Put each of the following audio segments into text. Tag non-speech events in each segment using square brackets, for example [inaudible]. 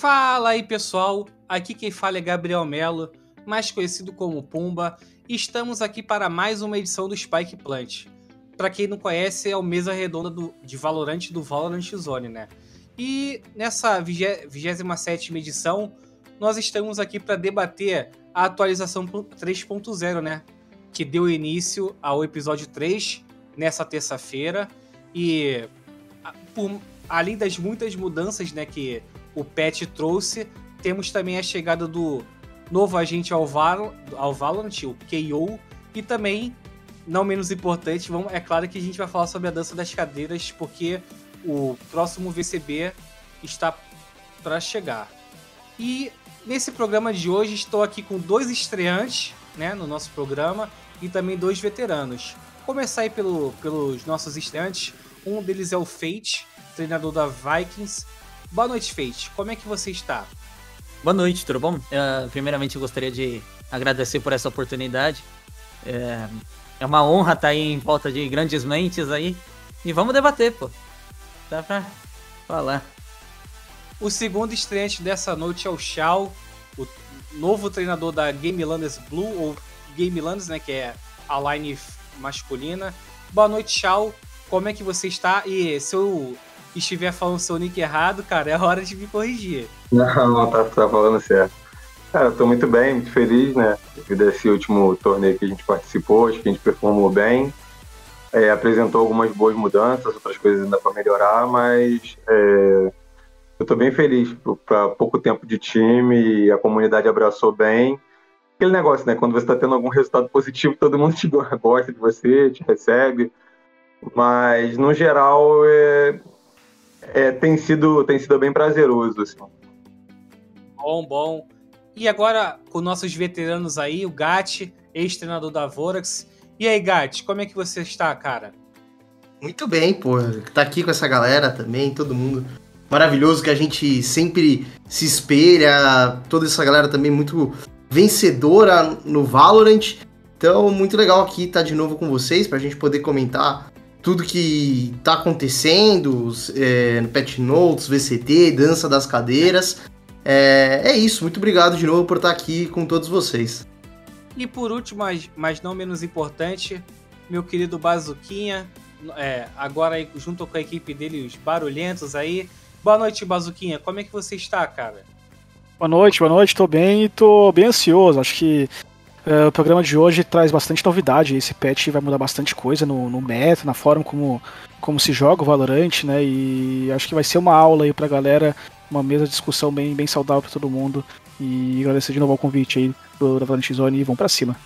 Fala aí pessoal, aqui quem fala é Gabriel Melo, mais conhecido como Pumba, e estamos aqui para mais uma edição do Spike Plant. Para quem não conhece, é o mesa redonda do, de Valorant do Valorant Zone, né? E nessa 27 edição, nós estamos aqui para debater a atualização 3.0, né? Que deu início ao episódio 3 nessa terça-feira. E por, além das muitas mudanças né, que o patch trouxe, temos também a chegada do novo agente ao, Val ao Valorant, o KO, e também, não menos importante, vamos, é claro que a gente vai falar sobre a dança das cadeiras, porque o próximo VCB está para chegar. E nesse programa de hoje estou aqui com dois estreantes né, no nosso programa e também dois veteranos. Começar aí pelo, pelos nossos estreantes. Um deles é o Fate, treinador da Vikings. Boa noite, Fate. Como é que você está? Boa noite, tudo bom? Uh, primeiramente, eu gostaria de agradecer por essa oportunidade. É, é uma honra estar aí em volta de grandes mentes aí. E vamos debater, pô. Dá pra falar. O segundo estreante dessa noite é o Shao, o novo treinador da Game Landers Blue, ou Game Landers, né, que é a line masculina. Boa noite, Shao. Como é que você está? E se eu estiver falando seu nick errado, cara, é hora de me corrigir. [laughs] Não, não, tá, tá falando certo. Cara, eu tô muito bem, muito feliz, né? Devido a esse último torneio que a gente participou, acho que a gente performou bem. É, apresentou algumas boas mudanças, outras coisas ainda para melhorar, mas é, eu tô bem feliz para pouco tempo de time, a comunidade abraçou bem. Aquele negócio, né? Quando você está tendo algum resultado positivo, todo mundo te [laughs] gosta de você, te recebe. Mas, no geral, é, é, tem, sido, tem sido bem prazeroso. Assim. Bom, bom. E agora, com nossos veteranos aí, o Gatti, ex-treinador da Vorax. E aí, Gatti, como é que você está, cara? Muito bem, pô. Tá aqui com essa galera também, todo mundo maravilhoso que a gente sempre se espelha. Toda essa galera também muito vencedora no Valorant. Então, muito legal aqui estar de novo com vocês pra gente poder comentar tudo que tá acontecendo é, no Pet Notes, VCT, Dança das Cadeiras. É, é, isso, muito obrigado de novo por estar aqui com todos vocês. E por último, mas, mas não menos importante, meu querido Bazuquinha, é, agora aí, junto com a equipe dele, os barulhentos aí. Boa noite, Bazuquinha, como é que você está, cara? Boa noite, boa noite, tô bem e tô bem ansioso. Acho que Uh, o programa de hoje traz bastante novidade. Esse patch vai mudar bastante coisa no, no meta, na forma como, como se joga o Valorant, né? E acho que vai ser uma aula aí pra galera, uma mesa de discussão bem, bem saudável pra todo mundo. E agradecer de novo o convite aí do Valorant Zone e vamos pra cima.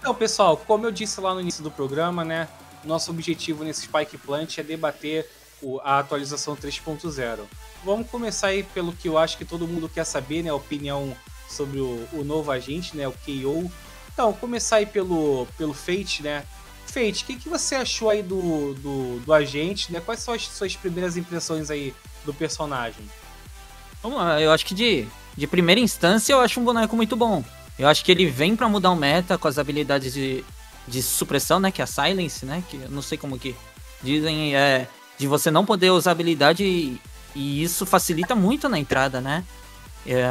Então, pessoal, como eu disse lá no início do programa, né? Nosso objetivo nesse Spike Plant é debater o, a atualização 3.0. Vamos começar aí pelo que eu acho que todo mundo quer saber, né? A opinião sobre o, o novo agente, né? O KO. Então, começar aí pelo, pelo Fate, né? Fate, o que, que você achou aí do, do, do agente, né? Quais são as suas primeiras impressões aí do personagem? Vamos lá, eu acho que de, de primeira instância eu acho um boneco muito bom. Eu acho que ele vem para mudar o meta com as habilidades de, de supressão, né? Que é a Silence, né? Que eu não sei como que dizem, é de você não poder usar habilidade e, e isso facilita muito na entrada, né? É,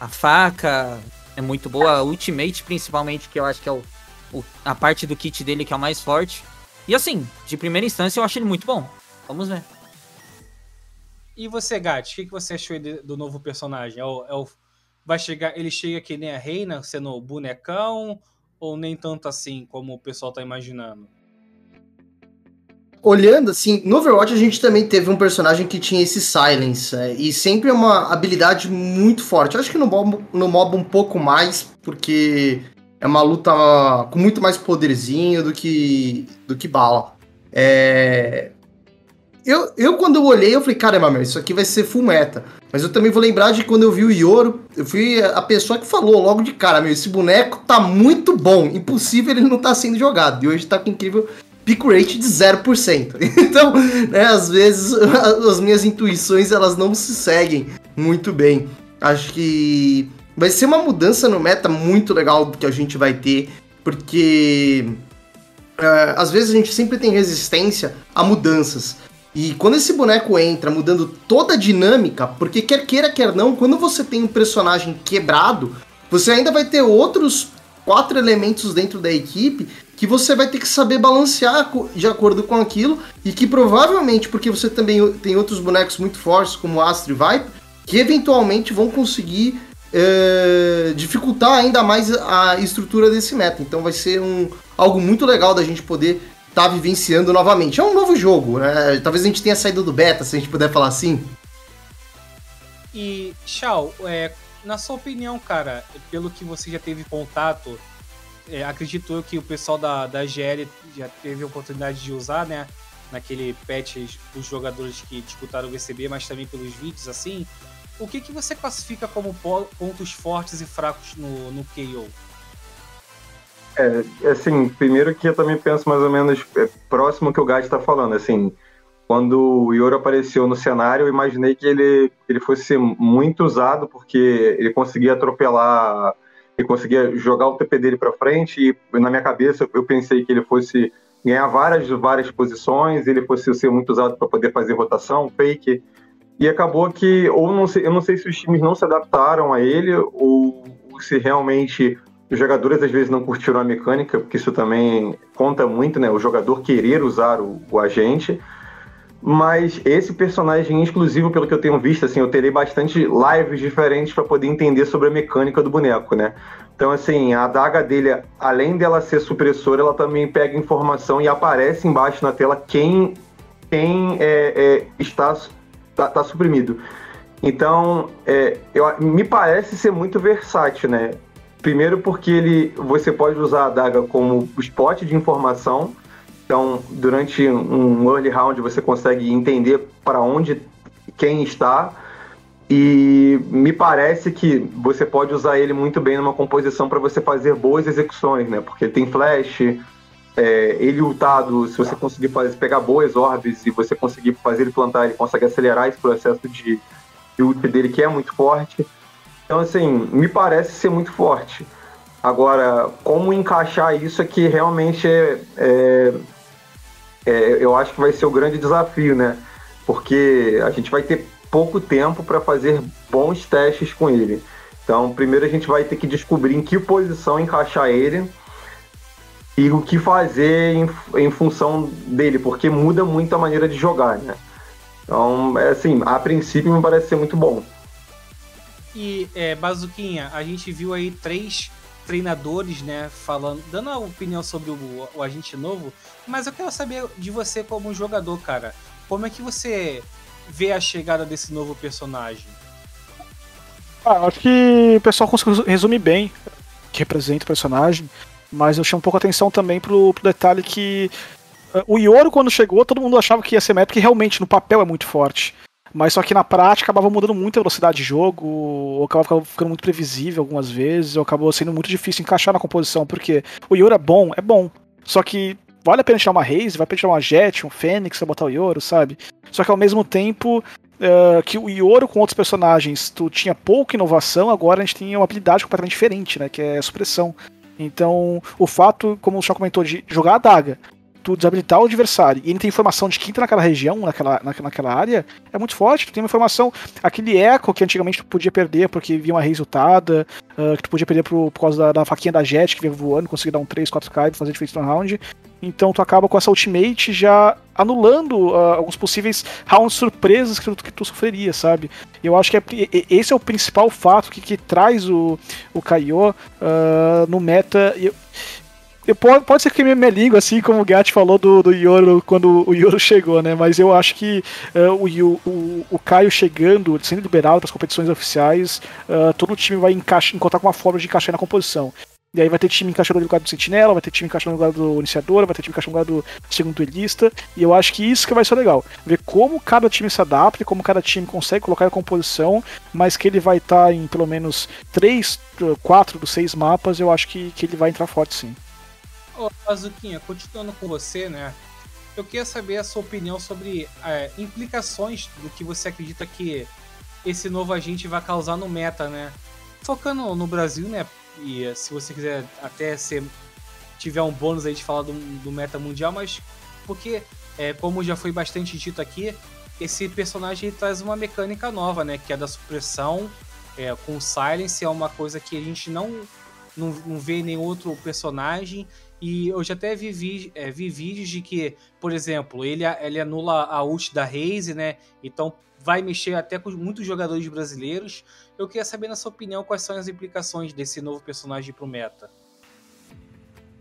a faca é muito boa, a ultimate principalmente, que eu acho que é o, o, a parte do kit dele que é o mais forte. E assim, de primeira instância eu acho ele muito bom. Vamos ver. E você, Gat, o que, que você achou do novo personagem? É o, é o, vai chegar, ele chega que nem a Reina, sendo bonecão, ou nem tanto assim como o pessoal tá imaginando? Olhando assim, no Overwatch a gente também teve um personagem que tinha esse silence, é, e sempre é uma habilidade muito forte. Eu acho que no mob, no mob um pouco mais, porque é uma luta com muito mais poderzinho do que, do que bala. É... Eu, eu, quando eu olhei, eu falei, caramba, meu, isso aqui vai ser full meta. Mas eu também vou lembrar de quando eu vi o Yoro, eu fui a pessoa que falou logo de cara, meu, esse boneco tá muito bom, impossível ele não tá sendo jogado. E hoje tá com incrível pick rate de 0%. [laughs] Então, né, às vezes [laughs] as minhas intuições elas não se seguem muito bem. Acho que vai ser uma mudança no meta muito legal que a gente vai ter, porque uh, às vezes a gente sempre tem resistência a mudanças. E quando esse boneco entra mudando toda a dinâmica, porque quer queira, quer não, quando você tem um personagem quebrado, você ainda vai ter outros quatro elementos dentro da equipe que você vai ter que saber balancear de acordo com aquilo e que provavelmente, porque você também tem outros bonecos muito fortes como Astro e Viper, que eventualmente vão conseguir é, dificultar ainda mais a estrutura desse meta. Então vai ser um, algo muito legal da gente poder tá vivenciando novamente. É um novo jogo, né? Talvez a gente tenha saído do beta, se a gente puder falar assim. E, Shao, é, na sua opinião, cara, pelo que você já teve contato, é, acredito eu que o pessoal da, da GL já teve a oportunidade de usar, né? Naquele patch dos jogadores que disputaram o VCB, mas também pelos vídeos, assim. O que, que você classifica como pontos fortes e fracos no, no KO? É, assim, primeiro que eu também penso mais ou menos é, próximo que o Gad está falando, assim, quando o Yoro apareceu no cenário, eu imaginei que ele, ele fosse muito usado, porque ele conseguia atropelar, ele conseguia jogar o TP dele para frente, e na minha cabeça eu pensei que ele fosse ganhar várias, várias posições, ele fosse ser muito usado para poder fazer rotação, fake, e acabou que, ou não sei, eu não sei se os times não se adaptaram a ele, ou, se realmente os jogadores às vezes não curtiram a mecânica, porque isso também conta muito, né? O jogador querer usar o, o agente. Mas esse personagem exclusivo, pelo que eu tenho visto, assim, eu terei bastante lives diferentes para poder entender sobre a mecânica do boneco, né? Então, assim, a adaga dele, além dela ser supressora, ela também pega informação e aparece embaixo na tela quem, quem é, é, está, tá, tá suprimido. Então, é, eu, me parece ser muito versátil, né? Primeiro porque ele, você pode usar a adaga como spot de informação. Então, durante um early round você consegue entender para onde quem está. E me parece que você pode usar ele muito bem numa composição para você fazer boas execuções, né? Porque tem flash, é, ele ultado, se você conseguir fazer, pegar boas orbes e você conseguir fazer ele plantar, ele consegue acelerar esse processo de, de ult dele, que é muito forte. Então, assim, me parece ser muito forte. Agora, como encaixar isso aqui é realmente é, é, é, eu acho que vai ser o grande desafio, né? Porque a gente vai ter pouco tempo para fazer bons testes com ele. Então, primeiro a gente vai ter que descobrir em que posição encaixar ele e o que fazer em, em função dele, porque muda muito a maneira de jogar, né? Então, é assim, a princípio me parece ser muito bom. E, é, Bazuquinha, a gente viu aí três treinadores, né, falando, dando a opinião sobre o, o, agente novo, mas eu quero saber de você como jogador, cara. Como é que você vê a chegada desse novo personagem? Ah, acho que o pessoal conseguiu resumir bem que representa o personagem, mas eu chamo um pouco a atenção também pro, pro detalhe que uh, o Yoro, quando chegou, todo mundo achava que ia ser meta, porque realmente no papel é muito forte. Mas só que na prática acabava mudando muito a velocidade de jogo, ou acabava ficando muito previsível algumas vezes, ou acabou sendo muito difícil encaixar na composição, porque o Yoro é bom, é bom. Só que vale a pena tirar uma Raze, vale a pena tirar uma Jet, um Fênix pra botar o Yoro, sabe? Só que ao mesmo tempo uh, que o Yoro com outros personagens tu tinha pouca inovação, agora a gente tem uma habilidade completamente diferente, né? Que é a supressão. Então, o fato, como o Chão comentou, de jogar a daga tu desabilitar o adversário e ele tem informação de quem tá naquela região, naquela, naquela área, é muito forte. Tu tem uma informação, aquele eco que antigamente tu podia perder porque via uma resultada, uh, que tu podia perder por, por causa da, da, faquinha da Jet que vinha voando, conseguir dar um 3, 4K e fazer diferente no round. Então tu acaba com essa ultimate já anulando uh, alguns possíveis rounds surpresas que tu, que tu sofreria, sabe? Eu acho que é, esse é o principal fato que, que traz o, o Kaiô uh, no meta. Eu, Pode, pode ser que minha, minha língua, assim como o Gat falou do, do Yoro quando o Yoro chegou, né? Mas eu acho que uh, o, o, o Caio chegando, sendo liberado para as competições oficiais, uh, todo o time vai encaixa, encontrar uma forma de encaixar na composição. E aí vai ter time encaixando no lugar do Sentinela, vai ter time encaixando no lugar do Iniciador, vai ter time encaixando no lugar do segundo duelista. E eu acho que isso que vai ser legal. Ver como cada time se adapta, como cada time consegue colocar a composição, mas que ele vai estar tá em pelo menos 3, 4 dos 6 mapas, eu acho que, que ele vai entrar forte sim. Ô, Azuquinha, continuando com você, né? Eu queria saber a sua opinião sobre é, implicações do que você acredita que esse novo agente vai causar no meta, né? Focando no Brasil, né? E se você quiser até ser tiver um bônus aí de falar do, do meta mundial, mas porque, é, como já foi bastante dito aqui, esse personagem traz uma mecânica nova, né? Que é da supressão é, com Silence, é uma coisa que a gente não, não, não vê em nenhum outro personagem. E eu já até vi, vi, é, vi vídeos de que, por exemplo, ele, ele anula a ult da Raze, né? Então vai mexer até com muitos jogadores brasileiros. Eu queria saber, na sua opinião, quais são as implicações desse novo personagem pro meta.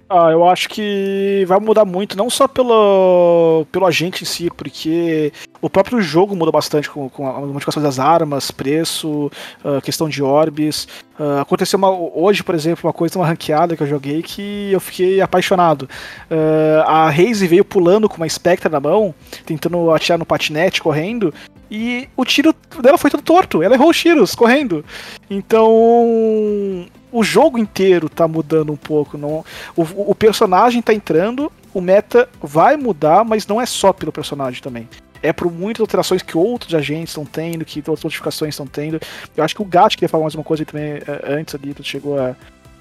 Ah, eu acho que vai mudar muito, não só pelo, pelo agente em si, porque o próprio jogo muda bastante com, com a modificação das armas, preço, uh, questão de orbes. Uh, aconteceu uma, hoje, por exemplo, uma coisa, uma ranqueada que eu joguei que eu fiquei apaixonado. Uh, a Raze veio pulando com uma Spectre na mão, tentando atirar no patinete, correndo, e o tiro dela foi todo torto. Ela errou os tiros correndo. Então o jogo inteiro tá mudando um pouco. Não, o, o personagem tá entrando, o meta vai mudar, mas não é só pelo personagem também. É por muitas alterações que outros agentes estão tendo, que outras modificações estão tendo. Eu acho que o Gat queria falar mais uma coisa também é, antes ali, tu chegou a,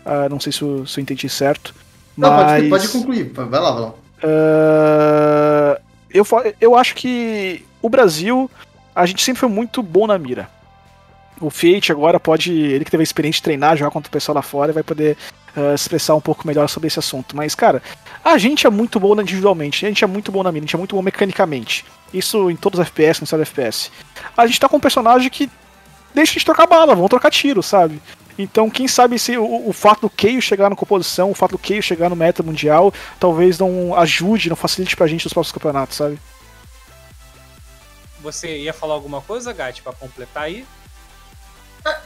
a. não sei se eu, se eu entendi certo. Não, pode, pode, concluir, vai lá, vai lá. Uh, eu, eu acho que o Brasil, a gente sempre foi muito bom na mira. O Fiat agora pode, ele que teve a experiência de treinar, jogar contra o pessoal lá fora, vai poder uh, expressar um pouco melhor sobre esse assunto. Mas, cara, a gente é muito bom individualmente, a gente é muito bom na mira, a gente é muito bom mecanicamente. Isso em todos os FPS, no estado FPS. A gente tá com um personagem que deixa a gente trocar bala, vamos trocar tiro, sabe? Então, quem sabe se o, o fato do Keio chegar na composição, o fato do Keio chegar no meta mundial, talvez não ajude, não facilite pra gente nos próximos campeonatos, sabe? Você ia falar alguma coisa, Gat, para completar aí?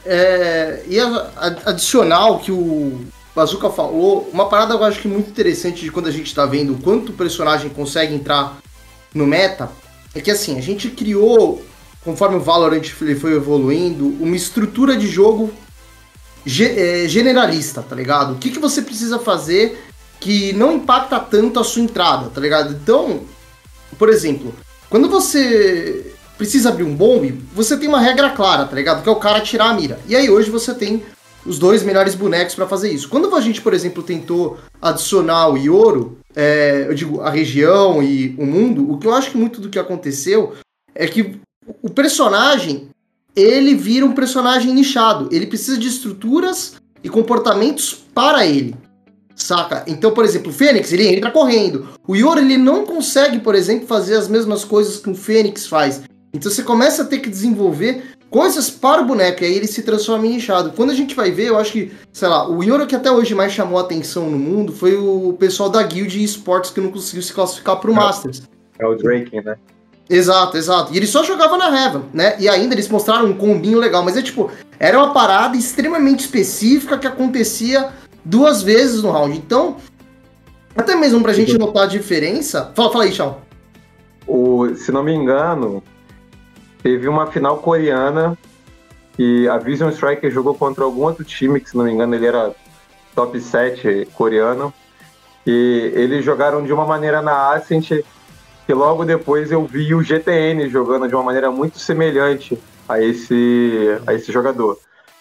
É, e adicional que o Bazooka falou, uma parada eu acho que muito interessante de quando a gente está vendo quanto o personagem consegue entrar no meta, é que assim, a gente criou, conforme o Valorant foi evoluindo, uma estrutura de jogo ge é, generalista, tá ligado? O que, que você precisa fazer que não impacta tanto a sua entrada, tá ligado? Então, por exemplo, quando você precisa abrir um bombe, você tem uma regra clara, tá ligado? Que é o cara tirar a mira. E aí hoje você tem os dois melhores bonecos para fazer isso. Quando a gente, por exemplo, tentou adicionar o Ioro, é, eu digo a região e o mundo, o que eu acho que muito do que aconteceu é que o personagem ele vira um personagem nichado. Ele precisa de estruturas e comportamentos para ele. Saca? Então, por exemplo, o Fênix, ele entra correndo. O Ioro, ele não consegue, por exemplo, fazer as mesmas coisas que o Fênix faz. Então você começa a ter que desenvolver coisas para o boneco, e aí ele se transforma em inchado. Quando a gente vai ver, eu acho que, sei lá, o Yoro que até hoje mais chamou a atenção no mundo foi o pessoal da Guild Esports que não conseguiu se classificar para o é, Masters. É o Drake, né? Exato, exato. E ele só jogava na Heaven, né? E ainda eles mostraram um combinho legal, mas é tipo, era uma parada extremamente específica que acontecia duas vezes no round. Então, até mesmo pra gente notar a diferença. Fala, fala aí, Shaw. O, se não me engano, teve uma final coreana que a Vision Striker jogou contra algum outro time, que se não me engano ele era top 7 coreano. E eles jogaram de uma maneira na Ascent que logo depois eu vi o GTN jogando de uma maneira muito semelhante a esse, a esse jogador.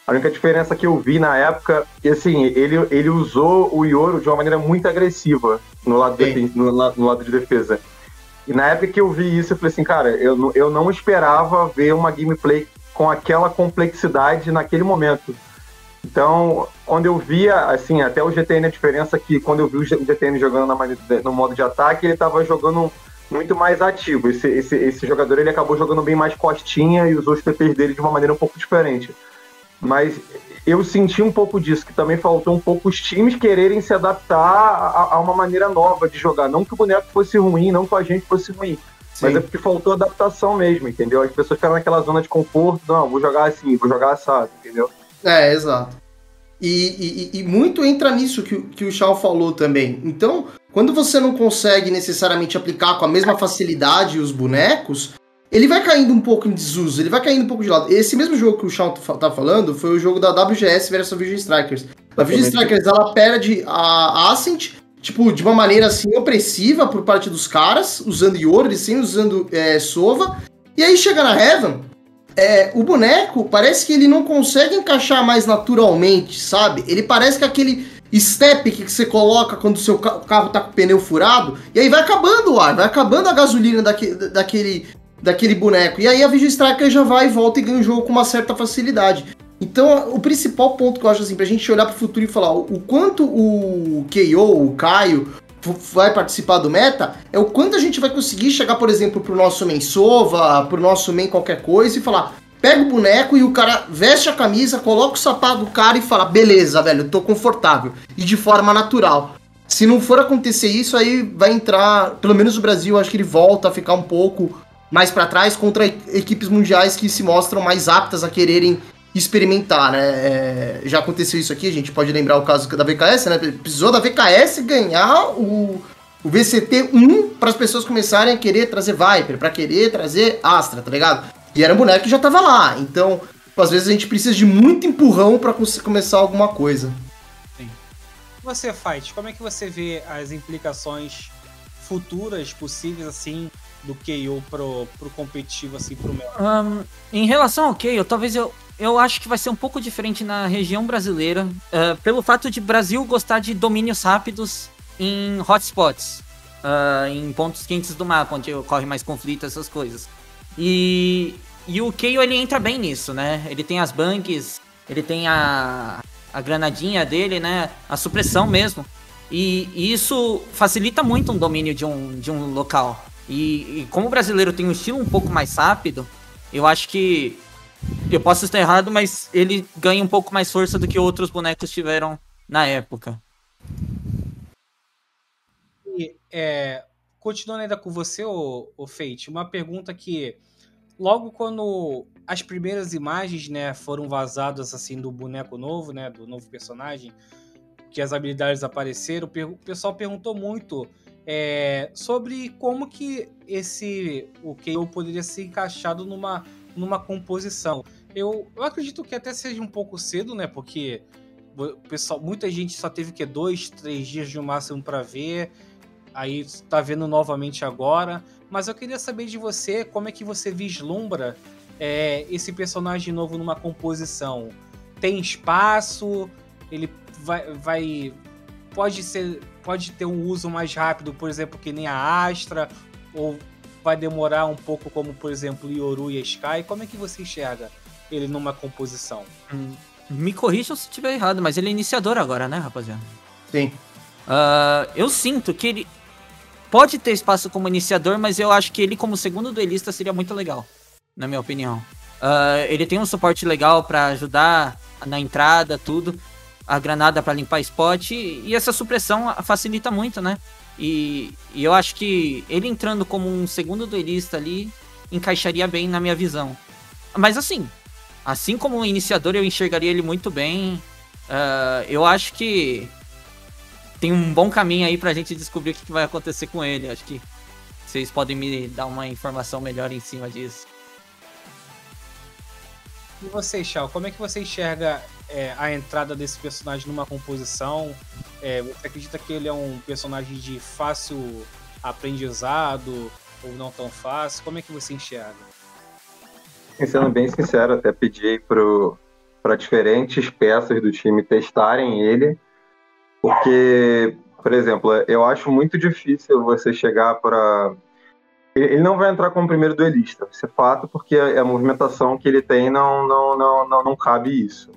A única diferença que eu vi na época, e assim, ele, ele usou o Yoro de uma maneira muito agressiva no lado, de, no, no lado de defesa. E na época que eu vi isso, eu falei assim, cara, eu, eu não esperava ver uma gameplay com aquela complexidade naquele momento. Então, quando eu via, assim, até o GTN, a diferença é que quando eu vi o GTN jogando na, no modo de ataque, ele estava jogando muito mais ativo. Esse, esse, esse jogador ele acabou jogando bem mais costinha e usou os TPs dele de uma maneira um pouco diferente. Mas eu senti um pouco disso, que também faltou um pouco os times quererem se adaptar a, a uma maneira nova de jogar. Não que o boneco fosse ruim, não que a gente fosse ruim. Sim. Mas é porque faltou adaptação mesmo, entendeu? As pessoas ficaram naquela zona de conforto, não, vou jogar assim, vou jogar assado, entendeu? É, exato. E, e, e, muito entra nisso que, que o Shaw falou também. Então, quando você não consegue necessariamente aplicar com a mesma facilidade os bonecos, ele vai caindo um pouco em desuso, ele vai caindo um pouco de lado. Esse mesmo jogo que o Shawn tá falando foi o jogo da WGS versus a Vision Strikers. A Vision Strikers, ela perde a Ascent, tipo, de uma maneira assim, opressiva por parte dos caras, usando eles sem usando é, Sova. E aí chega na Heaven, é, o boneco parece que ele não consegue encaixar mais naturalmente, sabe? Ele parece que aquele step que você coloca quando o seu carro tá com o pneu furado, e aí vai acabando o ar, vai acabando a gasolina daquele, daquele, daquele boneco. E aí a Vision Striker já vai e volta e ganha o jogo com uma certa facilidade. Então, o principal ponto que eu acho assim, pra gente olhar pro futuro e falar o quanto o KO, o Caio, vai participar do meta, é o quanto a gente vai conseguir chegar, por exemplo, pro nosso main Sova, pro nosso main qualquer coisa e falar, pega o boneco e o cara veste a camisa, coloca o sapato do cara e fala, beleza, velho, tô confortável. E de forma natural. Se não for acontecer isso, aí vai entrar, pelo menos o Brasil, acho que ele volta a ficar um pouco mais para trás contra equipes mundiais que se mostram mais aptas a quererem experimentar, né? É, já aconteceu isso aqui, a gente pode lembrar o caso da VKS, né? Precisou da VKS ganhar o, o VCT 1 para as pessoas começarem a querer trazer Viper, para querer trazer Astra, tá ligado? E era um boneco que já tava lá. Então, às vezes a gente precisa de muito empurrão para começar alguma coisa. Sim. Você, Fight, como é que você vê as implicações futuras possíveis, assim, do KO pro, pro competitivo, assim, pro meu? Um, em relação ao KO, talvez eu, eu acho que vai ser um pouco diferente na região brasileira, uh, pelo fato de Brasil gostar de domínios rápidos em hotspots, uh, em pontos quentes do mapa, onde ocorre mais conflito, essas coisas. E, e o Keio ele entra bem nisso, né? Ele tem as bangs, ele tem a, a granadinha dele, né? A supressão mesmo. E, e isso facilita muito um domínio de um, de um local. E, e, como o brasileiro tem um estilo um pouco mais rápido, eu acho que. Eu posso estar errado, mas ele ganha um pouco mais força do que outros bonecos tiveram na época. E, é, continuando ainda com você, o, o Fate, uma pergunta que logo quando as primeiras imagens, né, foram vazadas assim do boneco novo, né, do novo personagem, que as habilidades apareceram, o pessoal perguntou muito é, sobre como que esse o KO poderia ser encaixado numa, numa composição. Eu, eu acredito que até seja um pouco cedo, né? Porque pessoal, muita gente só teve que dois, três dias no máximo para ver. Aí está vendo novamente agora. Mas eu queria saber de você como é que você vislumbra é, esse personagem novo numa composição. Tem espaço? Ele vai, vai pode ser pode ter um uso mais rápido, por exemplo, que nem a Astra, ou vai demorar um pouco, como por exemplo Yoru e Sky? Como é que você enxerga ele numa composição? Hum, me corrijam se estiver errado, mas ele é iniciador agora, né, rapaziada? Sim. Uh, eu sinto que ele pode ter espaço como iniciador, mas eu acho que ele, como segundo duelista, seria muito legal, na minha opinião. Uh, ele tem um suporte legal para ajudar na entrada, tudo a granada para limpar spot e essa supressão facilita muito, né? E, e, eu acho que ele entrando como um segundo duelista ali encaixaria bem na minha visão. Mas assim, assim como iniciador eu enxergaria ele muito bem. Uh, eu acho que tem um bom caminho aí pra gente descobrir o que vai acontecer com ele. Acho que vocês podem me dar uma informação melhor em cima disso. E você, Shao, como é que você enxerga é, a entrada desse personagem numa composição? É, você acredita que ele é um personagem de fácil aprendizado ou não tão fácil? Como é que você enxerga? Sendo bem sincero, até pedi para diferentes peças do time testarem ele, porque, por exemplo, eu acho muito difícil você chegar para ele não vai entrar como primeiro duelista, isso é fato, porque a, movimentação que ele tem não, não, não, não, não cabe isso.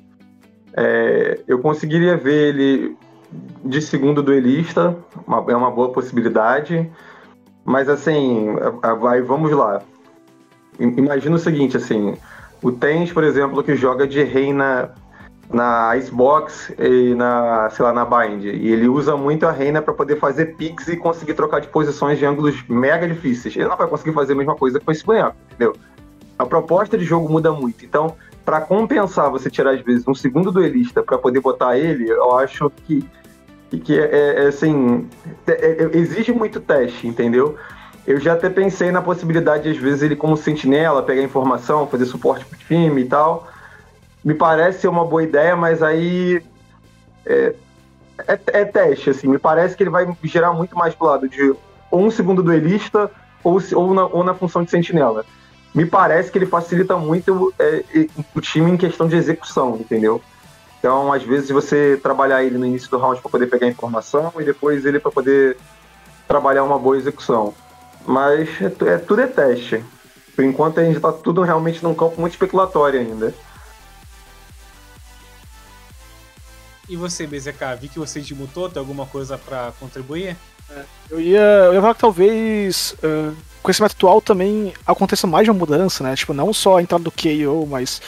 É, eu conseguiria ver ele de segundo duelista, uma, é uma boa possibilidade, mas assim, vai, vamos lá. Imagina o seguinte, assim, o Tens, por exemplo, que joga de reina na Icebox e na, sei lá, na Bind. E ele usa muito a Reina para poder fazer picks e conseguir trocar de posições de ângulos mega difíceis. Ele não vai conseguir fazer a mesma coisa com esse boneco, entendeu? A proposta de jogo muda muito. Então, para compensar você tirar às vezes um segundo duelista para poder botar ele, eu acho que que é, é, é assim é, é, exige muito teste, entendeu? Eu já até pensei na possibilidade às vezes ele como sentinela pegar informação, fazer suporte pro time e tal me parece ser uma boa ideia, mas aí é, é, é, teste, assim. Me parece que ele vai gerar muito mais pro lado de ou um segundo duelista ou, ou, na, ou na função de sentinela. Me parece que ele facilita muito é, o time em questão de execução, entendeu? Então, às vezes, você trabalhar ele no início do round para poder pegar informação e depois ele para poder trabalhar uma boa execução. Mas é, é, tudo é teste. Por enquanto, a gente está tudo realmente num campo muito especulatório ainda. E você, BZK, vi que você desmutou, tem alguma coisa para contribuir? É, eu, ia, eu ia falar que talvez uh, com esse método atual também aconteça mais de uma mudança, né? Tipo, não só a entrada do KO, mas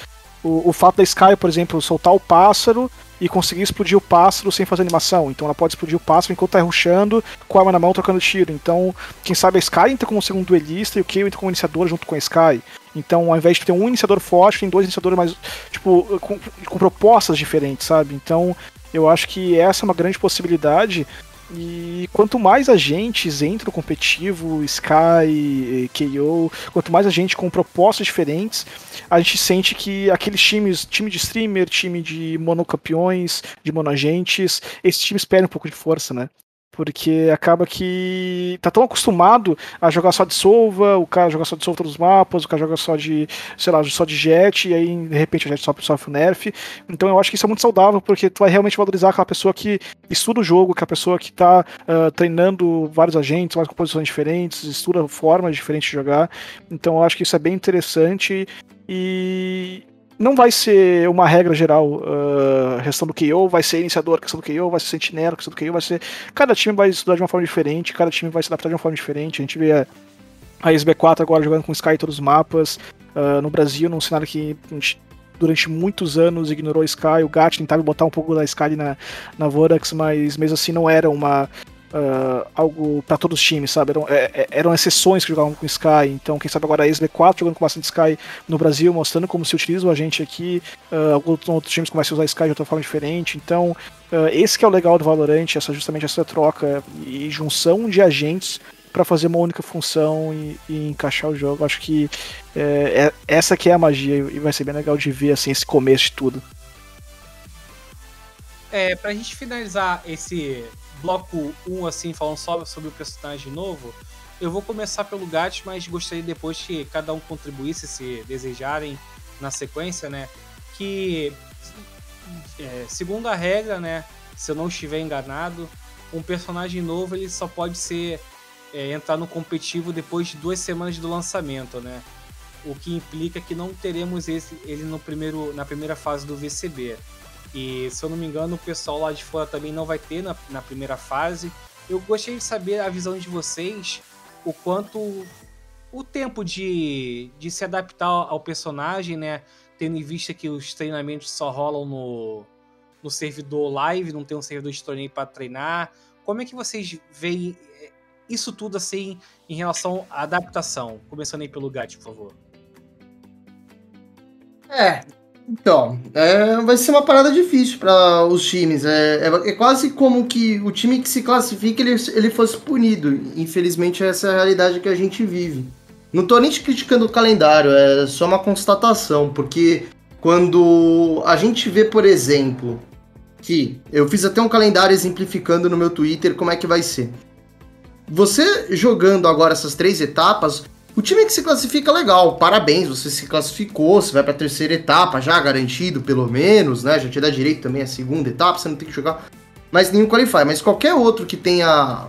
o, o fato da Sky, por exemplo, soltar o pássaro e conseguir explodir o pássaro sem fazer animação. Então ela pode explodir o pássaro enquanto tá rushando, com a arma na mão trocando tiro. Então, quem sabe a Sky entra como segundo duelista e o KO entra como iniciador junto com a Sky. Então, ao invés de ter um iniciador forte, tem dois iniciadores mais. Tipo, com, com propostas diferentes, sabe? Então, eu acho que essa é uma grande possibilidade. E quanto mais agentes entram competitivo, Sky, KO, quanto mais a gente com propostas diferentes, a gente sente que aqueles times, time de streamer, time de monocampeões, de monoagentes, esses times perdem um pouco de força, né? Porque acaba que tá tão acostumado a jogar só de Solva, o cara joga só de Solva todos os mapas, o cara joga só de, sei lá, só de Jet, e aí de repente o Jet sofre, sofre o nerf. Então eu acho que isso é muito saudável, porque tu vai realmente valorizar aquela pessoa que estuda o jogo, aquela pessoa que tá uh, treinando vários agentes, várias composições diferentes, estuda formas diferentes de jogar. Então eu acho que isso é bem interessante. E, não vai ser uma regra geral, uh, questão do KO vai ser iniciador, questão do KO vai ser sentinela, questão do KO vai ser. Cada time vai estudar de uma forma diferente, cada time vai se adaptar de uma forma diferente. A gente vê a, a SB4 agora jogando com Sky em todos os mapas. Uh, no Brasil, num cenário que a gente durante muitos anos ignorou Sky, o Gat tentava botar um pouco da Sky na, na Vorax, mas mesmo assim não era uma, uh, algo para todos os times, sabe? Eram, é, é, eram exceções que jogavam com Sky, então quem sabe agora a SB 4 jogando com bastante Sky no Brasil, mostrando como se utiliza o agente aqui, uh, alguns outros times começam a usar Sky de outra forma diferente, então uh, esse que é o legal do Valorant, essa justamente essa troca e junção de agentes para fazer uma única função e, e, encaixar o jogo. Acho que é, é, essa que é a magia e vai ser bem legal de ver assim esse começo de tudo. É, pra gente finalizar esse bloco 1, assim, falando só sobre o personagem novo, eu vou começar pelo Gat, mas gostaria depois que cada um contribuísse, se desejarem, na sequência, né? Que, é, segundo a regra, né? Se eu não estiver enganado, um personagem novo ele só pode ser é, entrar no competitivo depois de duas semanas do lançamento, né? O que implica que não teremos esse, ele no primeiro, na primeira fase do VCB. E se eu não me engano, o pessoal lá de fora também não vai ter na, na primeira fase. Eu gostaria de saber a visão de vocês, o quanto o tempo de, de se adaptar ao personagem, né? Tendo em vista que os treinamentos só rolam no, no servidor live, não tem um servidor de torneio para treinar. Como é que vocês veem eh, isso tudo assim em relação à adaptação? Começando aí pelo Gat, por favor. É, então, é, vai ser uma parada difícil para os times. É, é, é, quase como que o time que se classifica ele, ele fosse punido. Infelizmente, essa é a realidade que a gente vive. Não tô nem criticando o calendário, é só uma constatação, porque quando a gente vê, por exemplo, que eu fiz até um calendário exemplificando no meu Twitter como é que vai ser. Você jogando agora essas três etapas, o time que se classifica legal, parabéns, você se classificou, você vai para a terceira etapa já garantido pelo menos, né? Já te dá direito também a segunda etapa, você não tem que jogar mais nenhum qualify, mas qualquer outro que tenha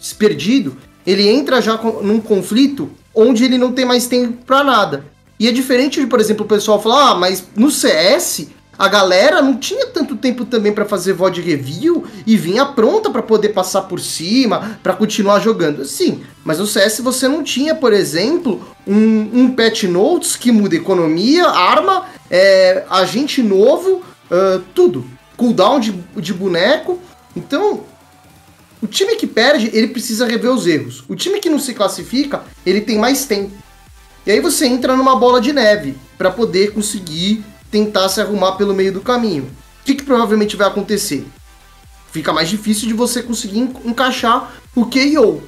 se perdido, ele entra já num conflito onde ele não tem mais tempo para nada. E é diferente de, por exemplo, o pessoal falar: "Ah, mas no CS a galera não tinha tanto tempo também para fazer VOD review e vinha pronta para poder passar por cima, para continuar jogando. Sim, mas no CS você não tinha, por exemplo, um, um patch notes que muda economia, arma, é, agente novo, uh, tudo. Cooldown de, de boneco. Então, o time que perde, ele precisa rever os erros. O time que não se classifica, ele tem mais tempo. E aí você entra numa bola de neve para poder conseguir tentar se arrumar pelo meio do caminho. O que, que provavelmente vai acontecer? Fica mais difícil de você conseguir encaixar o KO.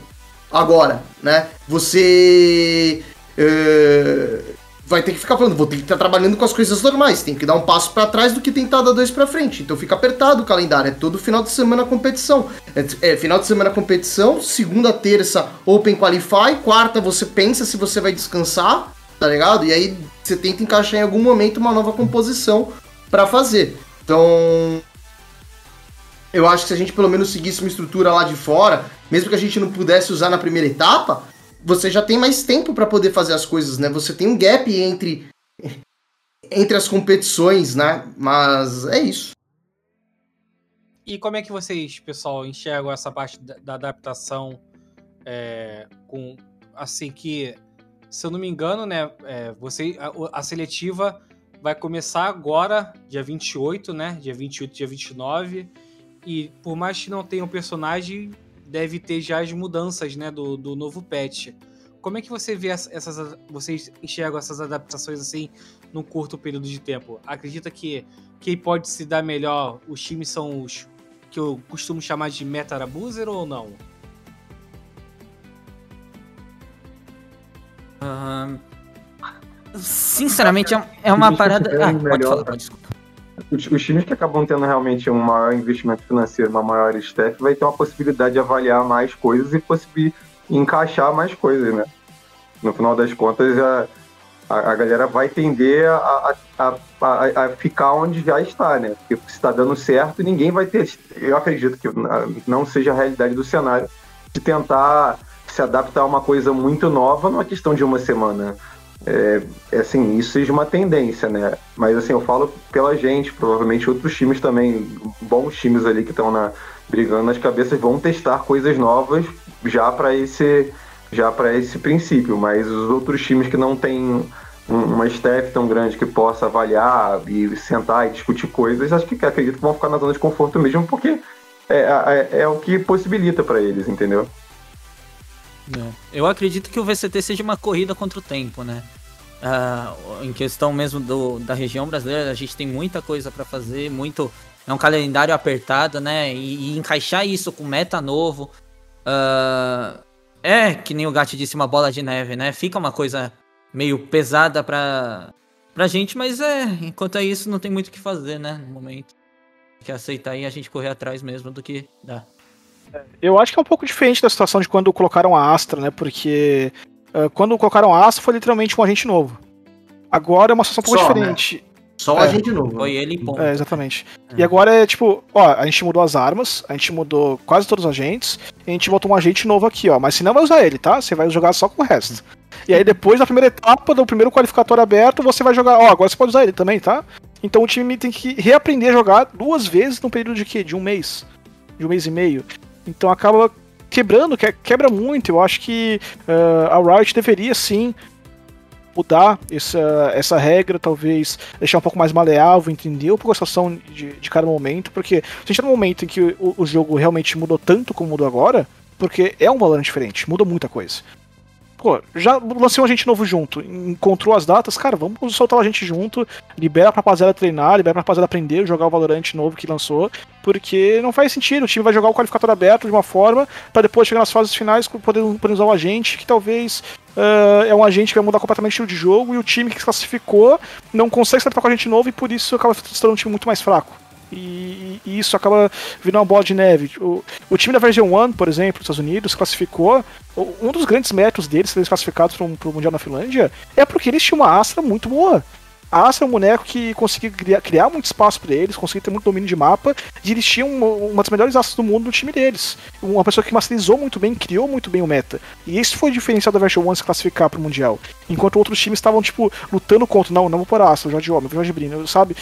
Agora, né? Você uh, vai ter que ficar falando, vou ter que estar trabalhando com as coisas normais, tem que dar um passo para trás do que tentar dar dois para frente. Então fica apertado o calendário, é todo final de semana competição. É, é, final de semana competição, segunda, terça Open Qualify, quarta você pensa se você vai descansar, tá ligado? E aí você tenta encaixar em algum momento uma nova composição para fazer. Então, eu acho que se a gente pelo menos seguisse uma estrutura lá de fora, mesmo que a gente não pudesse usar na primeira etapa, você já tem mais tempo para poder fazer as coisas, né? Você tem um gap entre entre as competições, né? Mas é isso. E como é que vocês, pessoal, enxergam essa parte da, da adaptação é, com assim que, se eu não me engano, né, é, você a, a, seletiva vai começar agora, dia 28, né? Dia 28, dia 29. E por mais que não tenha um personagem, deve ter já as mudanças, né, do, do novo patch. Como é que você vê essas. Vocês enxergam essas adaptações assim num curto período de tempo? Acredita que quem pode se dar melhor, os times são os que eu costumo chamar de meta abuser ou não? Uh, sinceramente, é, é uma parada. Ah, pode falar, pode, desculpa. Os, os, times que acabam tendo realmente um maior investimento financeiro, uma maior staff, vai ter uma possibilidade de avaliar mais coisas e possibilidade encaixar mais coisas, né? No final das contas, a, a, a galera vai tender a, a, a, ficar onde já está, né? Porque se está dando certo, ninguém vai ter. Eu acredito que não seja a realidade do cenário de tentar se adaptar a uma coisa muito nova numa questão de uma semana. É, é, assim, isso seja uma tendência, né? Mas assim, eu falo pela gente, provavelmente outros times também, bons times ali que estão na brigando nas cabeças vão testar coisas novas já para esse já para esse princípio, mas os outros times que não têm uma staff tão grande que possa avaliar e sentar e discutir coisas, acho que acredito que vão ficar na zona de conforto mesmo, porque é, é, é o que possibilita para eles, entendeu? É. Eu acredito que o VCT seja uma corrida contra o tempo, né? Uh, em questão mesmo do, da região brasileira, a gente tem muita coisa para fazer, muito é um calendário apertado, né? E, e encaixar isso com meta novo. Uh, é, que nem o Gatti disse, uma bola de neve, né? Fica uma coisa meio pesada pra, pra gente, mas é, enquanto é isso, não tem muito o que fazer, né? No momento. Tem que aceitar e a gente correr atrás mesmo do que dá. Eu acho que é um pouco diferente da situação de quando colocaram a Astra, né? Porque uh, quando colocaram a Astra foi literalmente um agente novo. Agora é uma situação um pouco Só, né? diferente. Né? Só é, a gente novo. Foi ele ponto. É, exatamente. É. E agora é tipo, ó, a gente mudou as armas, a gente mudou quase todos os agentes, e a gente botou um agente novo aqui, ó. Mas se não vai usar ele, tá? Você vai jogar só com o resto. E aí depois da primeira etapa, do primeiro qualificatório aberto, você vai jogar, ó, agora você pode usar ele também, tá? Então o time tem que reaprender a jogar duas vezes no período de quê? De um mês. De um mês e meio. Então acaba quebrando, quebra muito. Eu acho que uh, a Riot deveria sim mudar essa, essa regra, talvez deixar um pouco mais maleável, entender a situação de, de cada momento, porque a gente tá num momento em que o, o jogo realmente mudou tanto como mudou agora, porque é um valor diferente, muda muita coisa. Pô, já lancei um agente novo junto, encontrou as datas, cara, vamos soltar a gente junto, libera pra rapaziada treinar, libera pra rapaziada aprender, jogar o Valorant novo que lançou, porque não faz sentido, o time vai jogar o qualificador aberto de uma forma, para depois chegar nas fases finais poder, poder usar o agente, que talvez uh, é um agente que vai mudar completamente o estilo de jogo, e o time que se classificou não consegue se adaptar com a gente novo, e por isso acaba se tornando um time muito mais fraco. E, e, isso acaba virando uma bola de neve. O, o time da Version 1, por exemplo, dos Estados Unidos, classificou. Um dos grandes méritos deles, serem classificados para o Mundial na Finlândia, é porque eles tinham uma Astra muito boa. A Astra é um boneco que conseguia criar, criar muito espaço para eles, conseguia ter muito domínio de mapa, e eles tinham uma, uma das melhores astras do mundo no time deles. Uma pessoa que masterizou muito bem, criou muito bem o meta. E esse foi diferencial da Version 1 se classificar para o Mundial. Enquanto outros times estavam, tipo, lutando contra, não, não vou por Astra, Jorge Homem, Jorge Brino, sabe?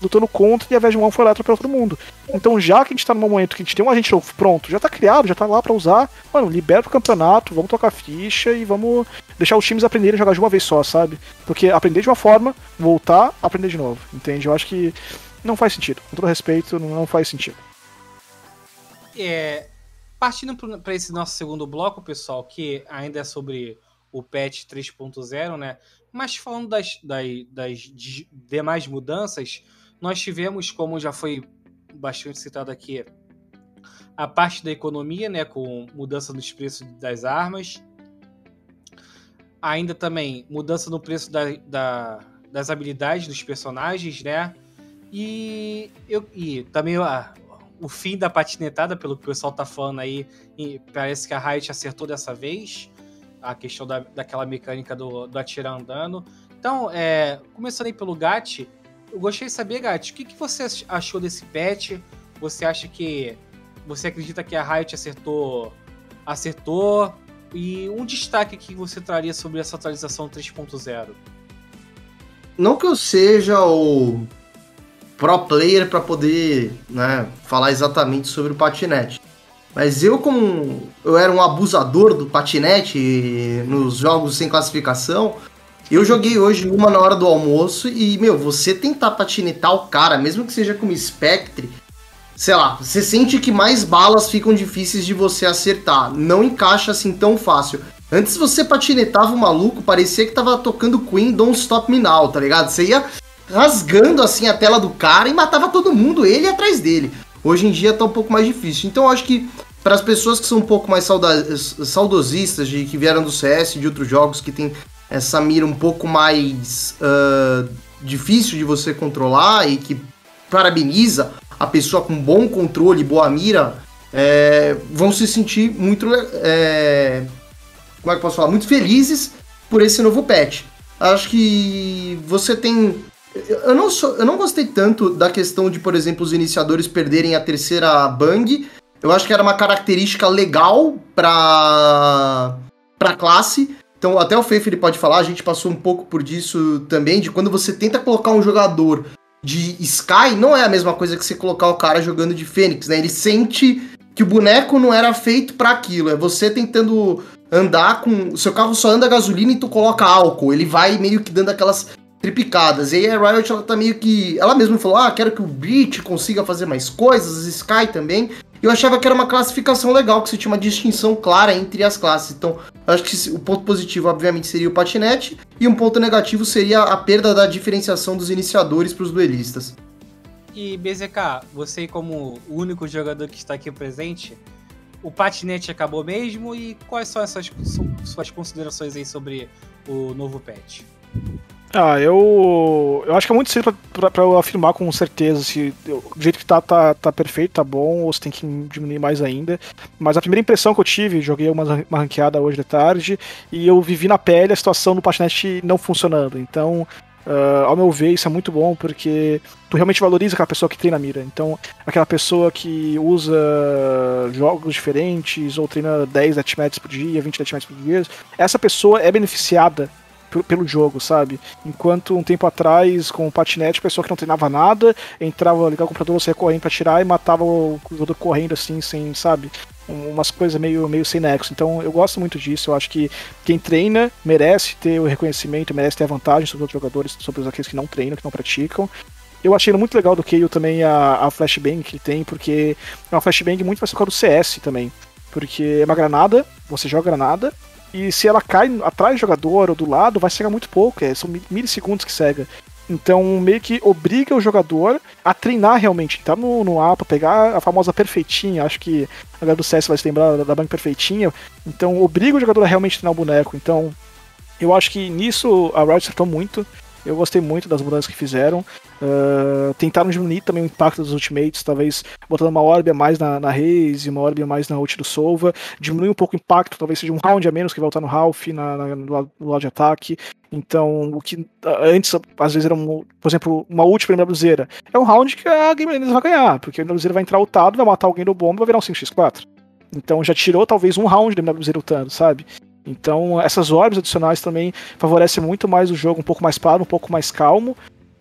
Lutando contra e a Veggie One foi lá atropelou todo mundo. Então, já que a gente tá num momento que a gente tem um agente novo pronto, já tá criado, já tá lá para usar, mano, libera o campeonato, vamos tocar ficha e vamos deixar os times aprenderem a jogar de uma vez só, sabe? Porque aprender de uma forma, voltar, aprender de novo, entende? Eu acho que não faz sentido. Com todo respeito, não faz sentido. É, partindo para esse nosso segundo bloco, pessoal, que ainda é sobre o patch 3.0, né? Mas falando das, das, das demais mudanças, nós tivemos, como já foi bastante citado aqui, a parte da economia, né, com mudança nos preços das armas. Ainda também mudança no preço da, da, das habilidades dos personagens, né? E, eu, e também a, o fim da patinetada, pelo que o pessoal tá falando aí, parece que a Riot acertou dessa vez a questão da, daquela mecânica do, do atirar andando. Então, é, começando aí pelo Gat, eu gostaria de saber, Gat, o que, que você achou desse patch? Você acha que. Você acredita que a Riot acertou. acertou? E um destaque que você traria sobre essa atualização 3.0? Não que eu seja o pro player para poder né, falar exatamente sobre o patinete. Mas eu, como eu era um abusador do patinete nos jogos sem classificação, eu joguei hoje uma na hora do almoço e, meu, você tentar patinetar o cara, mesmo que seja com Spectre, sei lá, você sente que mais balas ficam difíceis de você acertar. Não encaixa assim tão fácil. Antes você patinetava o maluco, parecia que tava tocando Queen Don't Stop Me Now, tá ligado? Você ia rasgando assim a tela do cara e matava todo mundo, ele atrás dele. Hoje em dia tá um pouco mais difícil. Então eu acho que para as pessoas que são um pouco mais saudosistas, de que vieram do CS, de outros jogos que tem essa mira um pouco mais uh, difícil de você controlar e que parabeniza a pessoa com bom controle, boa mira, é, vão se sentir muito. É, como é que posso falar? Muito felizes por esse novo patch. Acho que você tem. Eu não, sou, eu não gostei tanto da questão de, por exemplo, os iniciadores perderem a terceira bang. Eu acho que era uma característica legal para para classe, então, até o Feif ele pode falar, a gente passou um pouco por disso também, de quando você tenta colocar um jogador de Sky, não é a mesma coisa que você colocar o cara jogando de Fênix, né? Ele sente que o boneco não era feito para aquilo, é você tentando andar com. Seu carro só anda gasolina e tu coloca álcool, ele vai meio que dando aquelas tripicadas. E aí a Riot ela tá meio que. Ela mesma falou: ah, quero que o Breach consiga fazer mais coisas, Sky também. Eu achava que era uma classificação legal, que você tinha uma distinção clara entre as classes. Então, acho que o ponto positivo, obviamente, seria o patinete, e um ponto negativo seria a perda da diferenciação dos iniciadores para os duelistas. E BZK, você como o único jogador que está aqui presente, o patinete acabou mesmo e quais são essas suas considerações aí sobre o novo patch? Ah, eu. Eu acho que é muito cedo pra eu afirmar com certeza se o jeito que tá, tá, tá perfeito, tá bom, ou se tem que diminuir mais ainda. Mas a primeira impressão que eu tive, joguei uma, uma ranqueada hoje de tarde, e eu vivi na pele a situação do patinete não funcionando. Então, Uh, ao meu ver, isso é muito bom porque tu realmente valoriza aquela pessoa que treina mira. Então, aquela pessoa que usa jogos diferentes ou treina 10 deathmatches por dia, 20 deathmatches por dia, essa pessoa é beneficiada pelo jogo, sabe? Enquanto um tempo atrás, com o patinete, pessoa que não treinava nada, entrava, ligava o computador, você correndo pra tirar e matava o jogador correndo assim, sem, sabe? Umas coisas meio, meio sem nexo. Então eu gosto muito disso. Eu acho que quem treina merece ter o reconhecimento, merece ter a vantagem sobre os jogadores, sobre aqueles que não treinam, que não praticam. Eu achei muito legal do Kayle também a, a flashbang que tem, porque é uma flashbang muito mais do CS também. Porque é uma granada, você joga granada, e se ela cai atrás do jogador ou do lado, vai cegar muito pouco, é, são milissegundos que cega. Então, meio que obriga o jogador a treinar realmente, entrar no, no mapa, pegar a famosa perfeitinha. Acho que a galera do CS vai se lembrar da, da banca perfeitinha. Então, obriga o jogador a realmente treinar o boneco. Então, eu acho que nisso a Riot acertou muito. Eu gostei muito das mudanças que fizeram. Uh, tentaram diminuir também o impacto dos ultimates, talvez botando uma orbe a mais na, na Raze, uma orbe a mais na ult do Sova. Diminuir um pouco o impacto, talvez seja um round a menos que vai voltar no Ralph, na, na, no, lado, no lado de ataque. Então, o que antes, às vezes, era, um, por exemplo, uma ult pra MWZera. É um round que a Game vai ganhar, porque a MWZera vai entrar ultado, vai matar alguém do bomba e vai virar um 5x4. Então já tirou talvez um round da MWZera ultando, sabe? Então, essas orbes adicionais também favorecem muito mais o jogo, um pouco mais claro, um pouco mais calmo.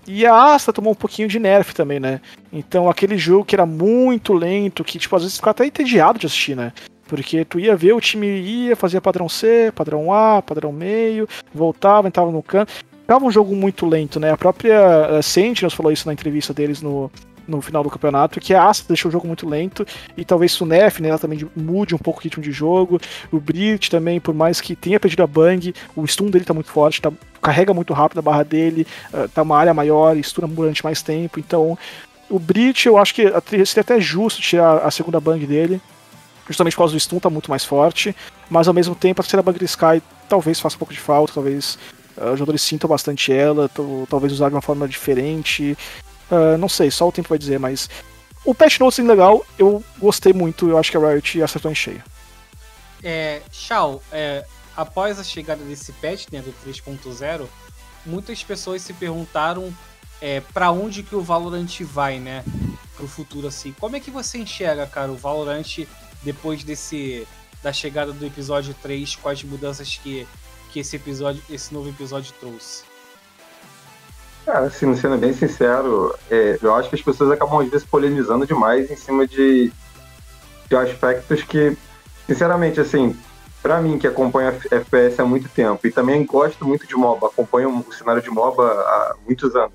E a Asta tomou um pouquinho de nerf também, né? Então, aquele jogo que era muito lento, que, tipo, às vezes ficava até entediado de assistir, né? Porque tu ia ver, o time ia, fazia padrão C, padrão A, padrão meio, voltava, entrava no canto. Ficava um jogo muito lento, né? A própria uh, Sentinels falou isso na entrevista deles no, no final do campeonato, que a Asta deixou o jogo muito lento, e talvez o Nef, né, ela também mude um pouco o ritmo de jogo, o Brit também, por mais que tenha perdido a Bang, o stun dele tá muito forte, tá, carrega muito rápido a barra dele, uh, tá uma área maior, stuna durante mais tempo, então o Brit eu acho que seria até justo tirar a segunda Bang dele, justamente por causa do stun tá muito mais forte, mas ao mesmo tempo a terceira Bang de Sky talvez faça um pouco de falta, talvez uh, os jogadores sintam bastante ela, talvez usar de uma forma diferente. Uh, não sei, só o tempo vai dizer, mas o patch notes é legal, eu gostei muito, eu acho que a Riot acertou em cheio. É, Shao, é, após a chegada desse patch, né, do 3.0, muitas pessoas se perguntaram é, para onde que o Valorant vai, né? Pro futuro assim. Como é que você enxerga, cara, o Valorant depois desse da chegada do episódio 3, com as mudanças que, que esse episódio, esse novo episódio trouxe? Cara, assim, sendo bem sincero, é, eu acho que as pessoas acabam às vezes polemizando demais em cima de, de aspectos que, sinceramente, assim, para mim que acompanha FPS há muito tempo e também gosto muito de MOBA, acompanho o cenário de MOBA há muitos anos.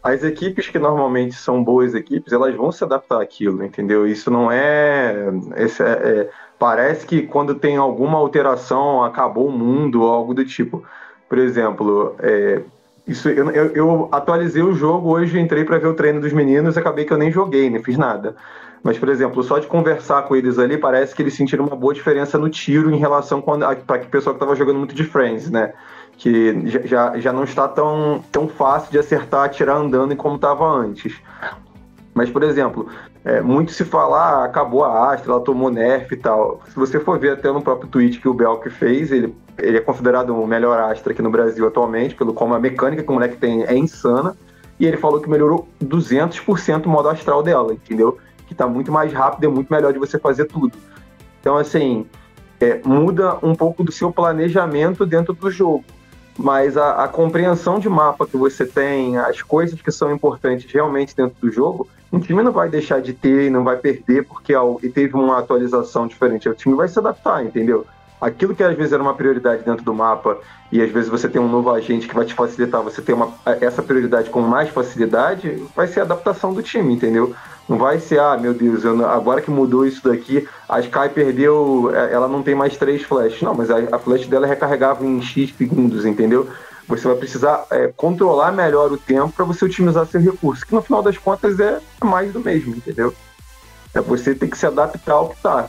As equipes que normalmente são boas equipes, elas vão se adaptar àquilo, entendeu? Isso não é, esse é, é parece que quando tem alguma alteração acabou o mundo ou algo do tipo. Por exemplo, é, isso, eu, eu, eu, atualizei o jogo hoje, entrei para ver o treino dos meninos, acabei que eu nem joguei, nem fiz nada. Mas, por exemplo, só de conversar com eles ali, parece que eles sentiram uma boa diferença no tiro em relação para o pessoal que estava jogando muito de Friends, né? Que já, já não está tão, tão fácil de acertar, atirar andando como estava antes. Mas, por exemplo, é, muito se fala, ah, acabou a Astra, ela tomou nerf e tal. Se você for ver até no próprio tweet que o Belk fez, ele, ele é considerado o melhor Astra aqui no Brasil atualmente, pelo como a mecânica que o moleque tem é insana. E ele falou que melhorou 200% o modo astral dela, entendeu? que está muito mais rápido e é muito melhor de você fazer tudo. Então, assim, é, muda um pouco do seu planejamento dentro do jogo. Mas a, a, compreensão de mapa que você tem, as coisas que são importantes realmente dentro do jogo, o time não vai deixar de ter e não vai perder porque e teve uma atualização diferente. O time vai se adaptar, entendeu? Aquilo que às vezes era uma prioridade dentro do mapa e às vezes você tem um novo agente que vai te facilitar, você ter uma, essa prioridade com mais facilidade, vai ser a adaptação do time, entendeu? Não vai ser, ah, meu Deus, eu, agora que mudou isso daqui, a Sky perdeu, é, ela não tem mais três flashes. Não, mas a, a flash dela é recarregável em X segundos, entendeu? Você vai precisar é, controlar melhor o tempo para você otimizar seu recurso, que no final das contas é mais do mesmo, entendeu? É você ter que se adaptar ao que tá.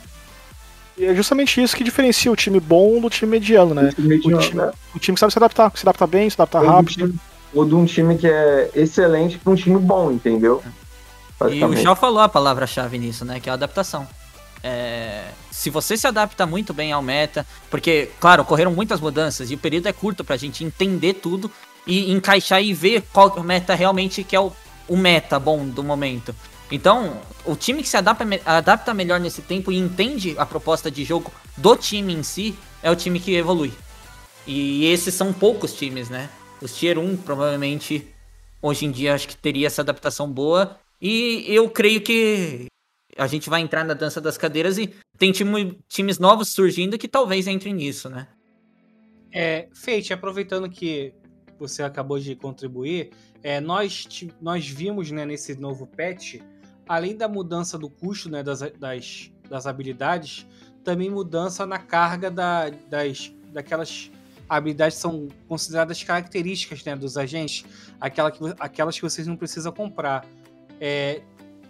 E é justamente isso que diferencia o time bom do time mediano, né? O time, mediano, o time, né? o time que sabe se adaptar, se adapta bem, se adapta rápido. Ou de um time que é excelente para um time bom, entendeu? E o Shaw falou a palavra-chave nisso, né? Que é a adaptação. É... Se você se adapta muito bem ao meta, porque, claro, ocorreram muitas mudanças e o período é curto pra gente entender tudo e encaixar e ver qual é meta realmente que é o, o meta bom do momento. Então, o time que se adapta, adapta melhor nesse tempo e entende a proposta de jogo do time em si é o time que evolui. E esses são poucos times, né? Os Tier 1 provavelmente hoje em dia acho que teria essa adaptação boa e eu creio que a gente vai entrar na dança das cadeiras e tem time, times novos surgindo que talvez entrem nisso, né? É, Feite, aproveitando que você acabou de contribuir, é, nós, nós vimos né, nesse novo patch, além da mudança do custo né, das, das, das habilidades, também mudança na carga da, das, daquelas habilidades são consideradas características né, dos agentes, aquela que, aquelas que vocês não precisam comprar. É,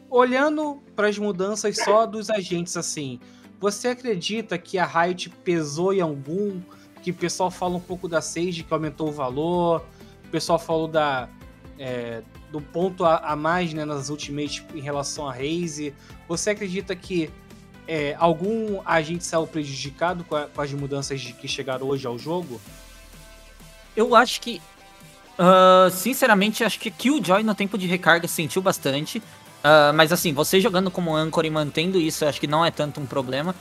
olhando para as mudanças só dos agentes assim, você acredita que a Riot pesou em algum? Que o pessoal fala um pouco da Sage que aumentou o valor, o pessoal falou da é, do ponto a, a, mais né, nas Ultimate em relação a Raze. Você acredita que é, algum agente saiu prejudicado com, a, com as mudanças que chegaram hoje ao jogo? Eu acho que Uh, sinceramente, acho que Killjoy no tempo de recarga sentiu bastante. Uh, mas assim, você jogando como Anchor e mantendo isso, acho que não é tanto um problema.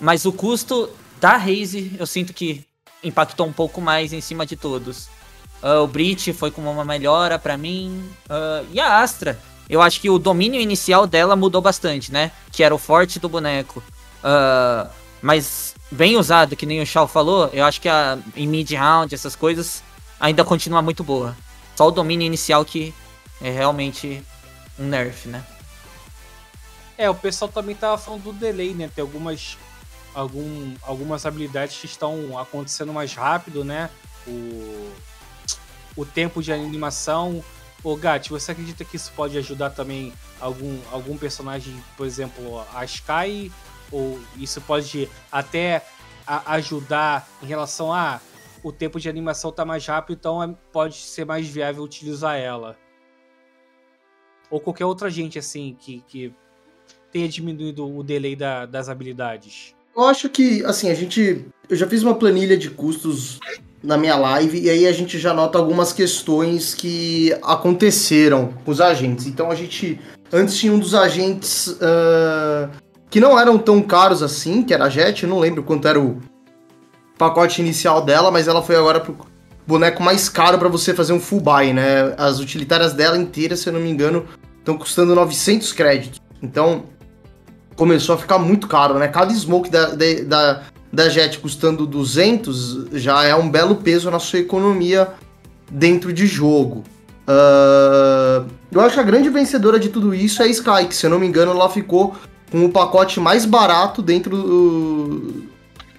Mas o custo da Raze, eu sinto que impactou um pouco mais em cima de todos. Uh, o Breach foi como uma melhora para mim. e a Astra, eu acho que o domínio inicial dela mudou bastante, né? Que era o forte do boneco. mas bem usado, que nem o Shao falou, eu acho que a, em mid-round, essas coisas, ainda continua muito boa. Só o domínio inicial que é realmente um nerf, né? É, o pessoal também tava falando do delay, né? Tem algumas, algum, algumas habilidades que estão acontecendo mais rápido, né? O, o tempo de animação. Ô, Gat, você acredita que isso pode ajudar também algum, algum personagem, por exemplo, a Sky? Ou isso pode até ajudar em relação a o tempo de animação tá mais rápido, então é, pode ser mais viável utilizar ela. Ou qualquer outra gente, assim, que, que tenha diminuído o delay da, das habilidades. Eu acho que, assim, a gente. Eu já fiz uma planilha de custos na minha live e aí a gente já nota algumas questões que aconteceram com os agentes. Então a gente antes tinha um dos agentes uh, que não eram tão caros assim, que era a Jet, eu não lembro quanto era o pacote inicial dela, mas ela foi agora pro boneco mais caro para você fazer um full buy, né? As utilitárias dela inteiras, se eu não me engano, estão custando 900 créditos. Então, começou a ficar muito caro, né? Cada smoke da, da, da Jet custando 200 já é um belo peso na sua economia dentro de jogo. Uh, eu acho que a grande vencedora de tudo isso é a Sky, que se eu não me engano ela ficou com o pacote mais barato dentro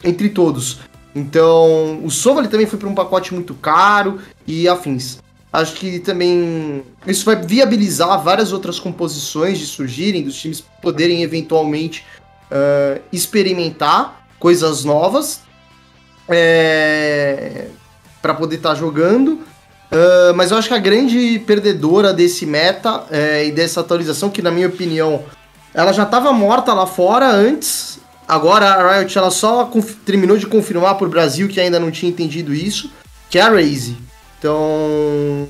entre todos. Então, o Sova também foi para um pacote muito caro e afins. Acho que também isso vai viabilizar várias outras composições de surgirem, dos times poderem eventualmente uh, experimentar coisas novas é, para poder estar tá jogando. Uh, mas eu acho que a grande perdedora desse meta é, e dessa atualização, que na minha opinião ela já estava morta lá fora antes. Agora a Riot ela só terminou de confirmar para o Brasil que ainda não tinha entendido isso, que é a Raze. Então,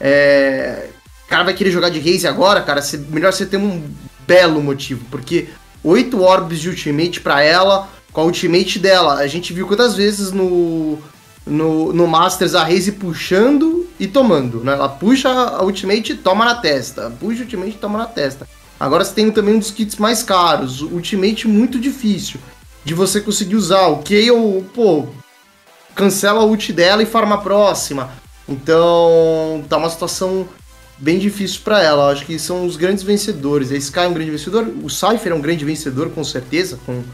é, o cara vai querer jogar de Raze agora, cara, cê, melhor você ter um belo motivo, porque oito orbes de ultimate para ela, com a ultimate dela, a gente viu quantas vezes no, no, no Masters a Raze puxando e tomando, né? Ela puxa a ultimate e toma na testa, puxa a ultimate e toma na testa. Agora você tem também um dos kits mais caros, Ultimate muito difícil de você conseguir usar. O Kayle, pô, cancela a ult dela e farma a próxima. Então, tá uma situação bem difícil para ela. Acho que são os grandes vencedores. A Sky é um grande vencedor, o Cypher é um grande vencedor, com certeza, com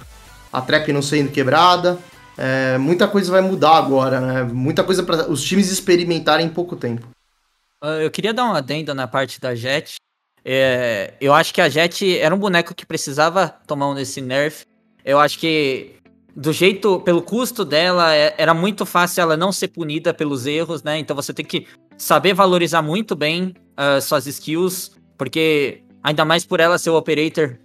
a trap não sendo quebrada. É, muita coisa vai mudar agora, né? Muita coisa para os times experimentarem em pouco tempo. Ah, eu queria dar uma adenda na parte da Jet. É, eu acho que a Jet era um boneco que precisava tomar um nesse nerf. Eu acho que do jeito, pelo custo dela, é, era muito fácil ela não ser punida pelos erros, né? Então você tem que saber valorizar muito bem uh, suas skills, porque ainda mais por ela ser o operator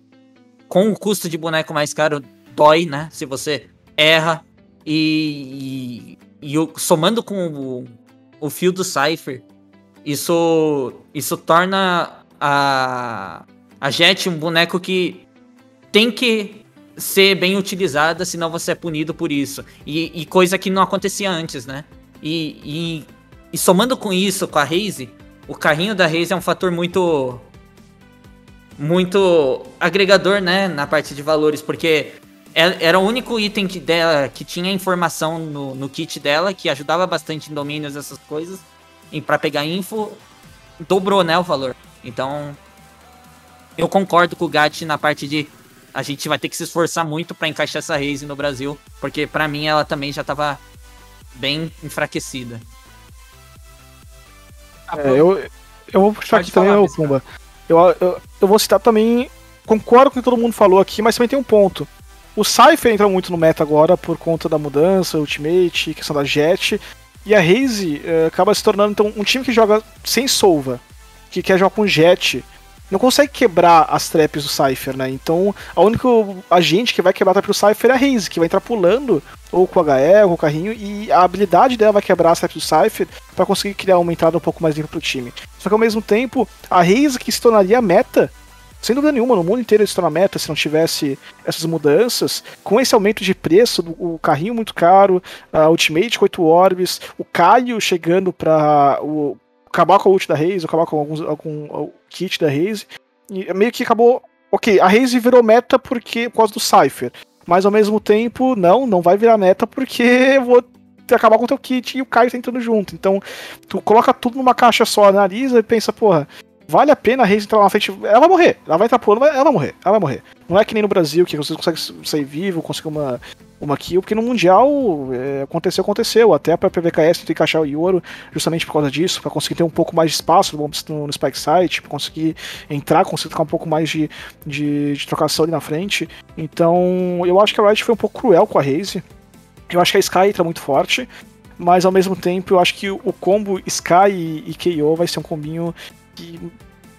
com o custo de boneco mais caro, dói, né? Se você erra. E, e, e somando com o, o fio do Cypher, isso, isso torna a, a Jet um boneco que tem que ser bem utilizada, senão você é punido por isso. E, e coisa que não acontecia antes, né? E, e, e, somando com isso, com a Raze, o carrinho da Raze é um fator muito. Muito agregador, né? Na parte de valores, porque era o único item que, dela, que tinha informação no, no kit dela, que ajudava bastante em domínios, essas coisas. E para pegar info, dobrou, né, o valor. Então, eu concordo com o Gatti na parte de a gente vai ter que se esforçar muito para encaixar essa Raze no Brasil, porque para mim ela também já estava bem enfraquecida. É, eu, eu vou puxar aqui também, o Pumba. Eu, eu, eu, vou citar também, concordo com o que todo mundo falou aqui, mas também tem um ponto. O Cypher entra muito no meta agora por conta da mudança, Ultimate, questão da Jet, e a Raze uh, acaba se tornando então, um time que joga sem Solva que quer jogar com jet, não consegue quebrar as traps do Cypher, né? Então, a única agente que vai quebrar a trap do Cypher é a Raze, que vai entrar pulando, ou com o HE, ou com o carrinho, e a habilidade dela vai quebrar as traps do Cypher para conseguir criar uma entrada um pouco mais limpa pro time. Só que ao mesmo tempo, a Raze que se tornaria meta, sem dúvida nenhuma, no mundo inteiro se torna meta se não tivesse essas mudanças, com esse aumento de preço, o carrinho muito caro, a Ultimate com 8 orbes, o Caio chegando para acabar com a ult da Raze, acabar com alguns, algum kit da Raze. E meio que acabou. Ok, a Raze virou meta porque, por causa do Cypher. Mas ao mesmo tempo, não, não vai virar meta porque vou acabar com o teu kit e o Caio tá entrando junto. Então, tu coloca tudo numa caixa só, analisa e pensa, porra, vale a pena a Raze entrar lá na frente. Ela vai morrer, ela vai entrar pulando, ela vai morrer, ela vai morrer. Não é que nem no Brasil, que você consegue sair vivo, conseguir uma, uma kill, porque no Mundial é, aconteceu, aconteceu. Até para PVKS que encaixar o Yoro justamente por causa disso, para conseguir ter um pouco mais de espaço no, no, Spike Site, para conseguir entrar, conseguir trocar um pouco mais de, de, de, trocação ali na frente. Então eu acho que a Riot foi um pouco cruel com a Raze. Eu acho que a Sky entra muito forte, mas ao mesmo tempo eu acho que o combo Sky e KO vai ser um combinho que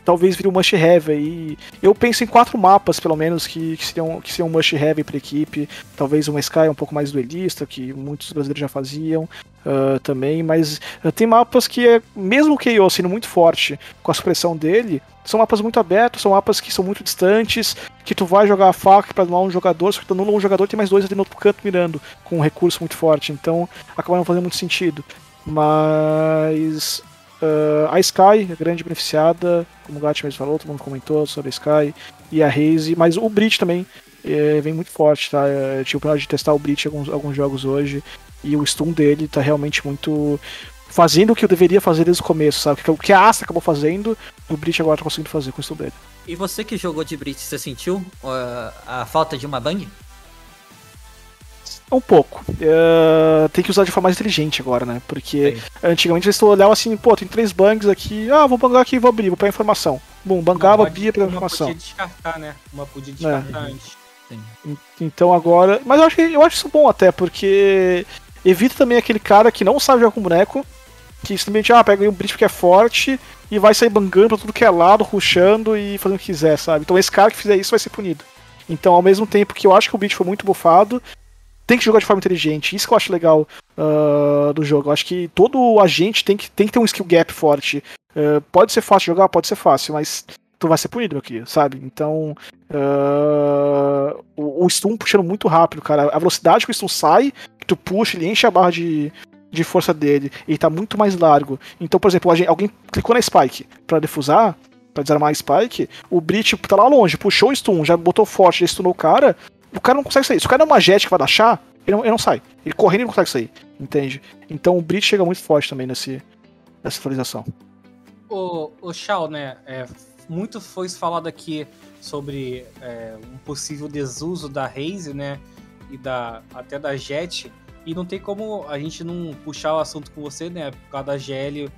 talvez vire um must have aí. Eu penso em quatro mapas, pelo menos, que, que seriam, que seriam um must have para equipe. Talvez uma Sky um pouco mais duelista, que muitos brasileiros já faziam uh, também, mas uh, tem mapas que, é, mesmo o KO sendo muito forte com a supressão dele, são mapas muito abertos, são mapas que são muito distantes, que tu vai jogar a faca para anular um jogador, só que tu anula um jogador tem mais dois ali no outro canto mirando, com um recurso muito forte, então acaba não fazendo muito sentido. Mas Uh, a Sky, a grande beneficiada, como o Gat mesmo falou, todo mundo comentou sobre a Sky e a Raze, mas o Brit também é, vem muito forte, tá? Eu tive o prazer de testar o Brit alguns, alguns jogos hoje e o stun dele tá realmente muito. fazendo o que eu deveria fazer desde o começo, sabe? O que a Asta acabou fazendo, o Brit agora tá conseguindo fazer com o stun dele. E você que jogou de Brit, você sentiu uh, a falta de uma bang? Um pouco. Uh, tem que usar de forma mais inteligente agora, né? Porque Sim. antigamente eles olhavam assim, pô, tem três bangs aqui, ah, vou bangar aqui e vou abrir, vou pegar informação. Bom, bangava, abria, pegava informação. Uma podia descartar, né? Uma podia descartar é. antes. Sim. Então agora. Mas eu acho, que, eu acho isso bom até, porque evita também aquele cara que não sabe jogar com boneco, que simplesmente, ah, pega um bridge que é forte e vai sair bangando pra tudo que é lado, ruxando e fazendo o que quiser, sabe? Então esse cara que fizer isso vai ser punido. Então, ao mesmo tempo que eu acho que o Beat foi muito bufado, tem que jogar de forma inteligente. Isso que eu acho legal uh, do jogo. Eu acho que todo agente tem que, tem que ter um skill gap forte. Uh, pode ser fácil jogar, pode ser fácil, mas tu vai ser punido, querido, sabe? Então, uh, o, o stun puxando muito rápido, cara. A velocidade que o stun sai, que tu puxa, ele enche a barra de, de força dele. Ele tá muito mais largo. Então, por exemplo, alguém clicou na Spike para defusar, para desarmar a Spike, o Brit tá lá longe, puxou o stun, já botou forte, já stunou o cara, o cara não consegue sair. Se o cara é uma jet que vai dar chá, ele não, ele não sai. Ele correndo ele não consegue sair. Entende? Então o Brit chega muito forte também nesse, nessa atualização. O, o Shao, né? É, muito foi falado aqui sobre é, um possível desuso da Raze, né? E da, até da Jet. E não tem como a gente não puxar o assunto com você, né? Por causa da GL,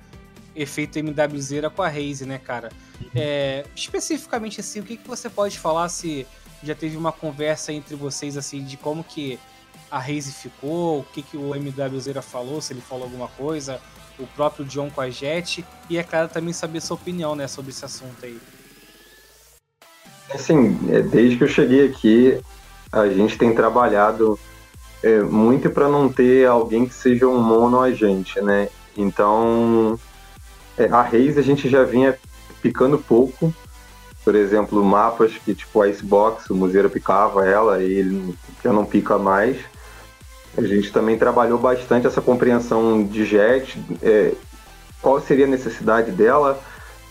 efeito MWZ com a Raze, né, cara? É, especificamente assim, o que, que você pode falar se já teve uma conversa entre vocês assim de como que a Raze ficou, o que, que o MWZera falou, se ele falou alguma coisa, o próprio John com a Jet, e é claro também saber sua opinião né, sobre esse assunto aí. Assim, é, desde que eu cheguei aqui, a gente tem trabalhado é, muito para não ter alguém que seja um mono agente, né? Então, é, a Raze a gente já vinha picando pouco, por exemplo, mapas que tipo Icebox, o Museiro picava ela e ele já não pica mais. A gente também trabalhou bastante essa compreensão de jet, é, qual seria a necessidade dela,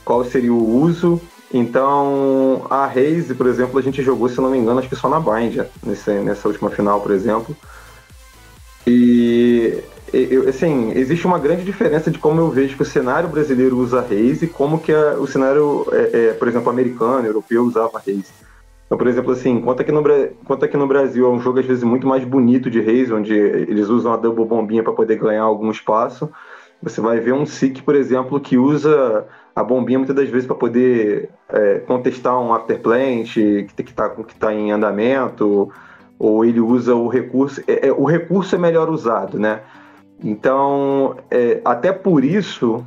qual seria o uso. Então, a Raze, por exemplo, a gente jogou, se não me engano, acho que só na Bind, nessa, nessa última final, por exemplo. E eu, assim, existe uma grande diferença de como eu vejo que o cenário brasileiro usa Raze e como que a, o cenário, é, é, por exemplo, americano, europeu usava Raze. Então, por exemplo, assim, enquanto aqui, no, aqui no Brasil é um jogo às vezes muito mais bonito de Raze, onde eles usam a double bombinha para poder ganhar algum espaço, você vai ver um SIC, por exemplo, que usa a bombinha muitas das vezes para poder é, contestar um afterplant que está que tá em andamento, ou ele usa o recurso. É, é, o recurso é melhor usado, né? Então, é, até por isso,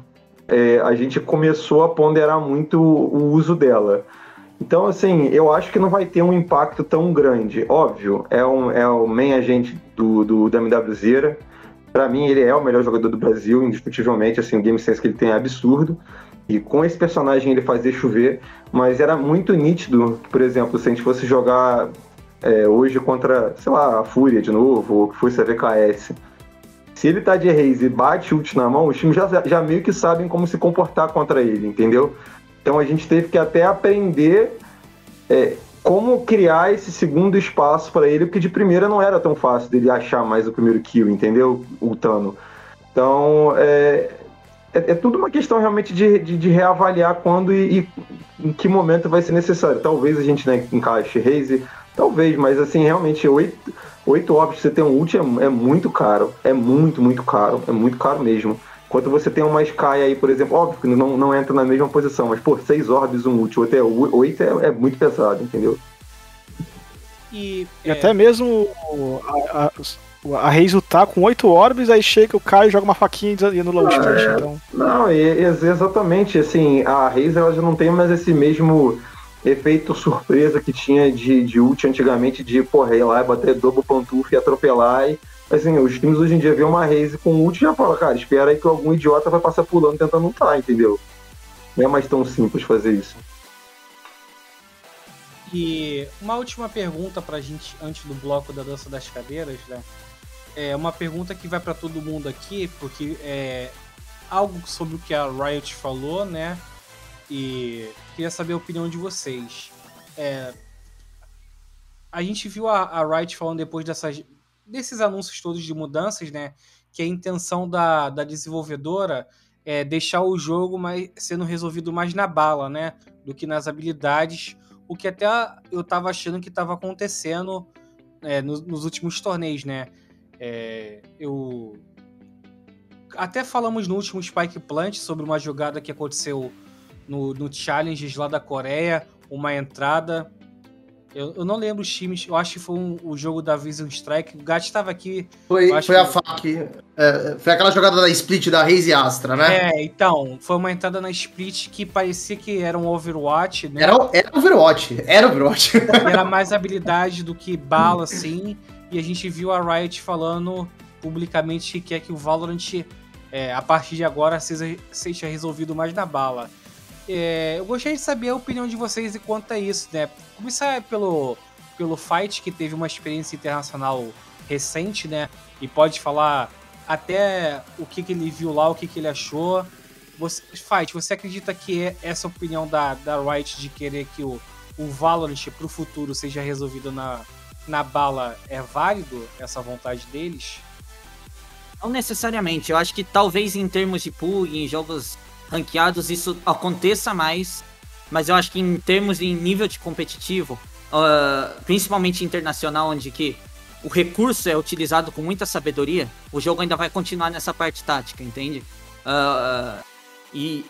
é, a gente começou a ponderar muito o uso dela. Então, assim, eu acho que não vai ter um impacto tão grande. Óbvio, é, um, é o main agente do, do, da MWZera. Para mim, ele é o melhor jogador do Brasil, indiscutivelmente. Assim, o game sense que ele tem é absurdo. E com esse personagem ele fazia chover. Mas era muito nítido, por exemplo, se a gente fosse jogar é, hoje contra, sei lá, a Fúria de novo, ou que fosse a VKS se ele tá de raise e bate ult na mão, os times já, já meio que sabem como se comportar contra ele, entendeu? Então a gente teve que até aprender é, como criar esse segundo espaço para ele, porque de primeira não era tão fácil dele achar mais o primeiro kill, entendeu? Ultando. Então é, é, é, tudo uma questão realmente de, de, de reavaliar quando e, e, em que momento vai ser necessário. Talvez a gente né, encaixe raise, talvez, mas assim, realmente oito 8 orbs você ter um ult é, é, muito caro. É muito, muito caro. É muito caro mesmo. Enquanto você tem uma Sky aí, por exemplo, óbvio que não, não entra na mesma posição, mas, pô, 6 orbs, um ult, outro é 8 é, é muito pesado, entendeu? E, e é... até mesmo a, a, a Reis tá com oito orbes, aí chega o Caio, joga uma faquinha e anula o ultimate. é. Então, Não, e, e- exatamente, assim, a Reis ela já não tem mais esse mesmo efeito surpresa que tinha de, de ult antigamente, de porra, ir lá e bater double pantufa e atropelar. E, assim, os times hoje em dia vê uma Reis com ult e já fala, cara, espera aí que algum idiota vai passar pulando tentando ultar, entendeu? Não é mais tão simples fazer isso. E uma última pergunta pra gente antes do bloco da dança das cadeiras, né? É uma pergunta que vai pra todo mundo aqui, porque é algo sobre o que a Riot falou, né? E queria saber a opinião de vocês. É, a gente viu a, a Riot falando depois dessas, desses anúncios todos de mudanças, né? Que a intenção da, da desenvolvedora é deixar o jogo mais, sendo resolvido mais na bala, né? Do que nas habilidades o que até eu tava achando que tava acontecendo é, nos, nos últimos torneios, né? É, eu até falamos no último Spike Plant sobre uma jogada que aconteceu no, no Challenges lá da Coreia, uma entrada. Eu, eu não lembro os times, eu acho que foi um- o jogo da Vision Strike. O Gat estava aqui. Foi, foi a que- FAQ. é, foi aquela jogada da split da Reis e Astra, né? É, então, foi uma entrada na split que parecia que era um Overwatch, né? Era, era Overwatch. Era Overwatch. era mais habilidade do que bala, assim. E a gente viu a Riot falando publicamente que quer que o Valorant, é, a partir de agora, seja, seja resolvido mais na bala. É, eu gostaria de saber a opinião de vocês quanto a isso, né? Começar pelo, pelo Fight, que teve uma experiência internacional recente, né? E pode falar até o que, que ele viu lá, o que, que ele achou. Você, Fight, você acredita que é essa opinião da, da Riot de querer que o, o Valorant pro futuro seja resolvido na, na bala é válido, essa vontade deles? Não necessariamente. Eu acho que talvez em termos de pool, em jogos ranqueados, isso aconteça mais. Mas eu acho que em termos de nível de competitivo, ah, principalmente internacional, onde que o recurso é utilizado com muita sabedoria, o jogo ainda vai continuar nessa parte tática, entende? Ah, e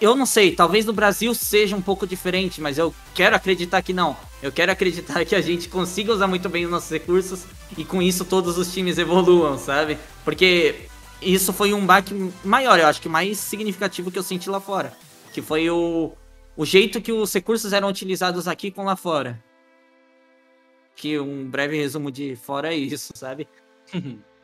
eu não sei, talvez no Brasil seja um pouco diferente, mas eu quero acreditar que não. Eu quero acreditar que a gente consiga usar muito bem os nossos recursos e com isso todos os times evoluam, sabe? Porque isso foi um baque maior, eu acho que mais significativo que eu senti lá fora. Que foi o, o jeito que os recursos eram utilizados aqui com lá fora. Que um breve resumo de fora é isso, sabe? [laughs]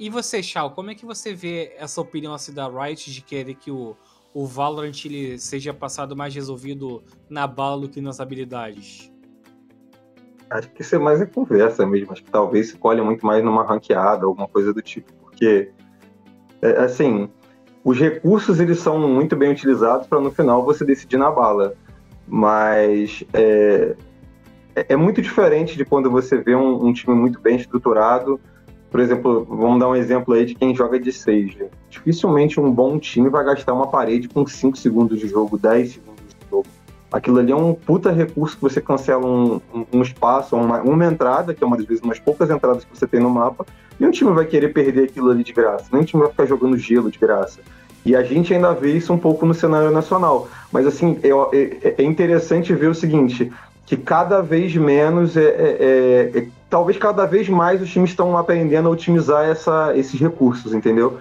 E você, Shao, como é que você vê essa opinião assim, da Riot de querer que o, o Valorant ele seja passado mais resolvido na bala do que nas habilidades? Acho que isso é mais em conversa mesmo. Acho que talvez se colhe muito mais numa ranqueada, alguma coisa do tipo. Porque, é, assim, os recursos eles são muito bem utilizados para no final você decidir na bala. Mas é, é- é muito diferente de quando você vê um, um time muito bem estruturado. Por exemplo, vamos dar um exemplo aí de quem joga de Sage. Dificilmente um bom time vai gastar uma parede com 5 segundos de jogo, 10 segundos. Aquilo ali é um puta recurso que você cancela um, um- espaço, uma, uma entrada, que é uma das vezes umas poucas entradas que você tem no mapa, e um time vai querer perder aquilo ali de graça, nem um time vai ficar jogando gelo de graça. E a gente ainda vê isso um pouco no cenário nacional. Mas assim, é, é- é interessante ver o seguinte, que cada vez menos, é, é- é- é- talvez cada vez mais os times estão aprendendo a otimizar essa, esses recursos, entendeu?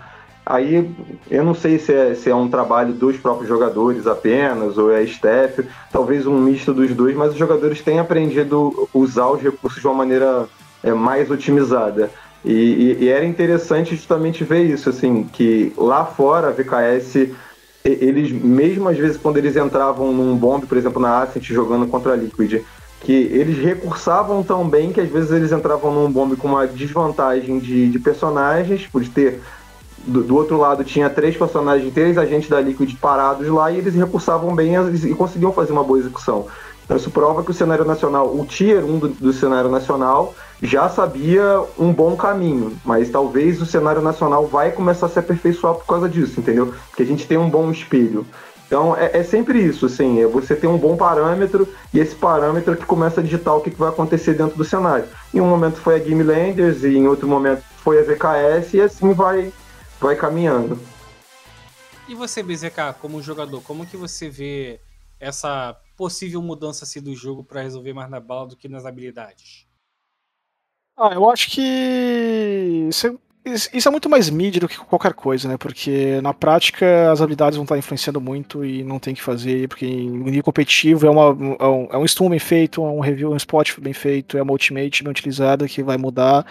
Aí eu não sei se é, se é um trabalho dos próprios jogadores apenas, ou é staff, talvez um misto dos dois, mas os jogadores têm aprendido a usar os recursos de uma maneira é, mais otimizada. E, e- e era interessante justamente ver isso, assim, que lá fora a VKS, eles, mesmo às vezes quando eles entravam num bombe, por exemplo, na Ascent jogando contra a Liquid, que eles recursavam tão bem que às vezes eles entravam num bombe com uma desvantagem de, de personagens, por ter do, do outro lado tinha três personagens, três agentes da Liquid parados lá e eles recursavam bem e, e conseguiam fazer uma boa execução. Então isso prova que o cenário nacional, o tier 1 do, do cenário nacional já sabia um bom caminho, mas talvez o cenário nacional vai começar a se aperfeiçoar por causa disso, entendeu? Porque a gente tem um bom espelho. Então é, é sempre isso, assim, é você ter um bom parâmetro e esse parâmetro que começa a digitar o que, que vai acontecer dentro do cenário. Em um momento foi a Game Landers e em outro momento foi a VKS e assim vai, vai caminhando. E você, BZK, como jogador, como que você vê essa possível mudança assim, do jogo para resolver mais na bala do que nas habilidades? Ah, eu acho que isso é, isso é muito mais mídia do que qualquer coisa, né? Porque na prática as habilidades vão estar influenciando muito e não tem que fazer, porque em nível competitivo é, uma, é, um, é um stun bem feito, é um review, um spot bem feito, é uma ultimate bem utilizada que vai mudar.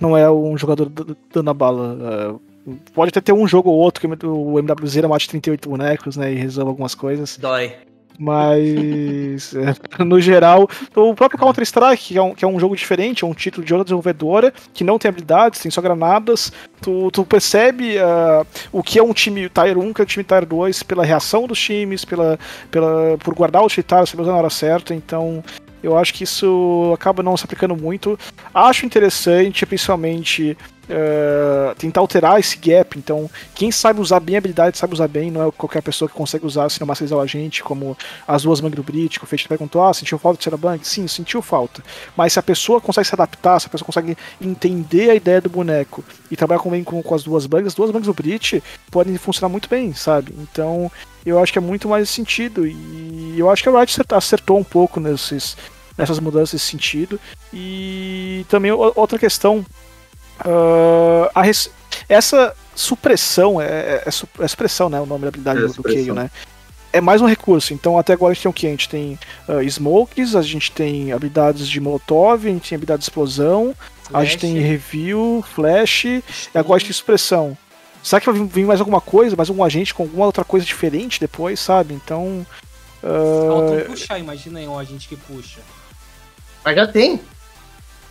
Não é um jogador dando a bala. É, pode até ter um jogo ou outro que o MWZ mate 38 bonecos, né? E resolva algumas coisas. Dói. Mas, [laughs] é, no geral, o próprio Counter-Strike, que, é um, que é um jogo diferente, é um título de outra desenvolvedora, que não tem habilidades, tem só granadas, tu, tu percebe uh, o que é um time Tier 1, que é um time Tier 2, pela reação dos times, pela, pela, por guardar o utilitário, saber usar na hora certa, então eu acho que isso acaba não se aplicando muito. Acho interessante, principalmente, uh, tentar alterar esse gap. Então, quem sabe usar bem a habilidade sabe usar bem, não é qualquer pessoa que consegue usar se não masterizar o agente, como as duas mangas do Brit, que o Fate perguntou: ah, sentiu falta de ser a bang? Sim, sentiu falta. Mas se a pessoa consegue se adaptar, se a pessoa consegue entender a ideia do boneco e trabalhar bem com, com as duas bangs, as duas bangs do Brit podem funcionar muito bem, sabe? Então, eu acho que é muito mais sentido. E eu acho que a Riot acertou um pouco nesses, nessas mudanças nesse sentido. E também outra questão. Uh, res... Essa supressão, é, é, é, supressão, né? O nome da habilidade é do Keio, né? É mais um recurso. Então, até agora a gente tem o que? A gente tem uh, smokes, a gente tem habilidades de molotov, a gente tem habilidade de explosão, flash. a gente tem review, flash, e agora a gente tem supressão. Será que vai vir mais alguma coisa, mais algum agente com alguma outra coisa diferente depois, sabe? Então. Uh... Falta puxar, imagina aí um agente que puxa. Mas já tem.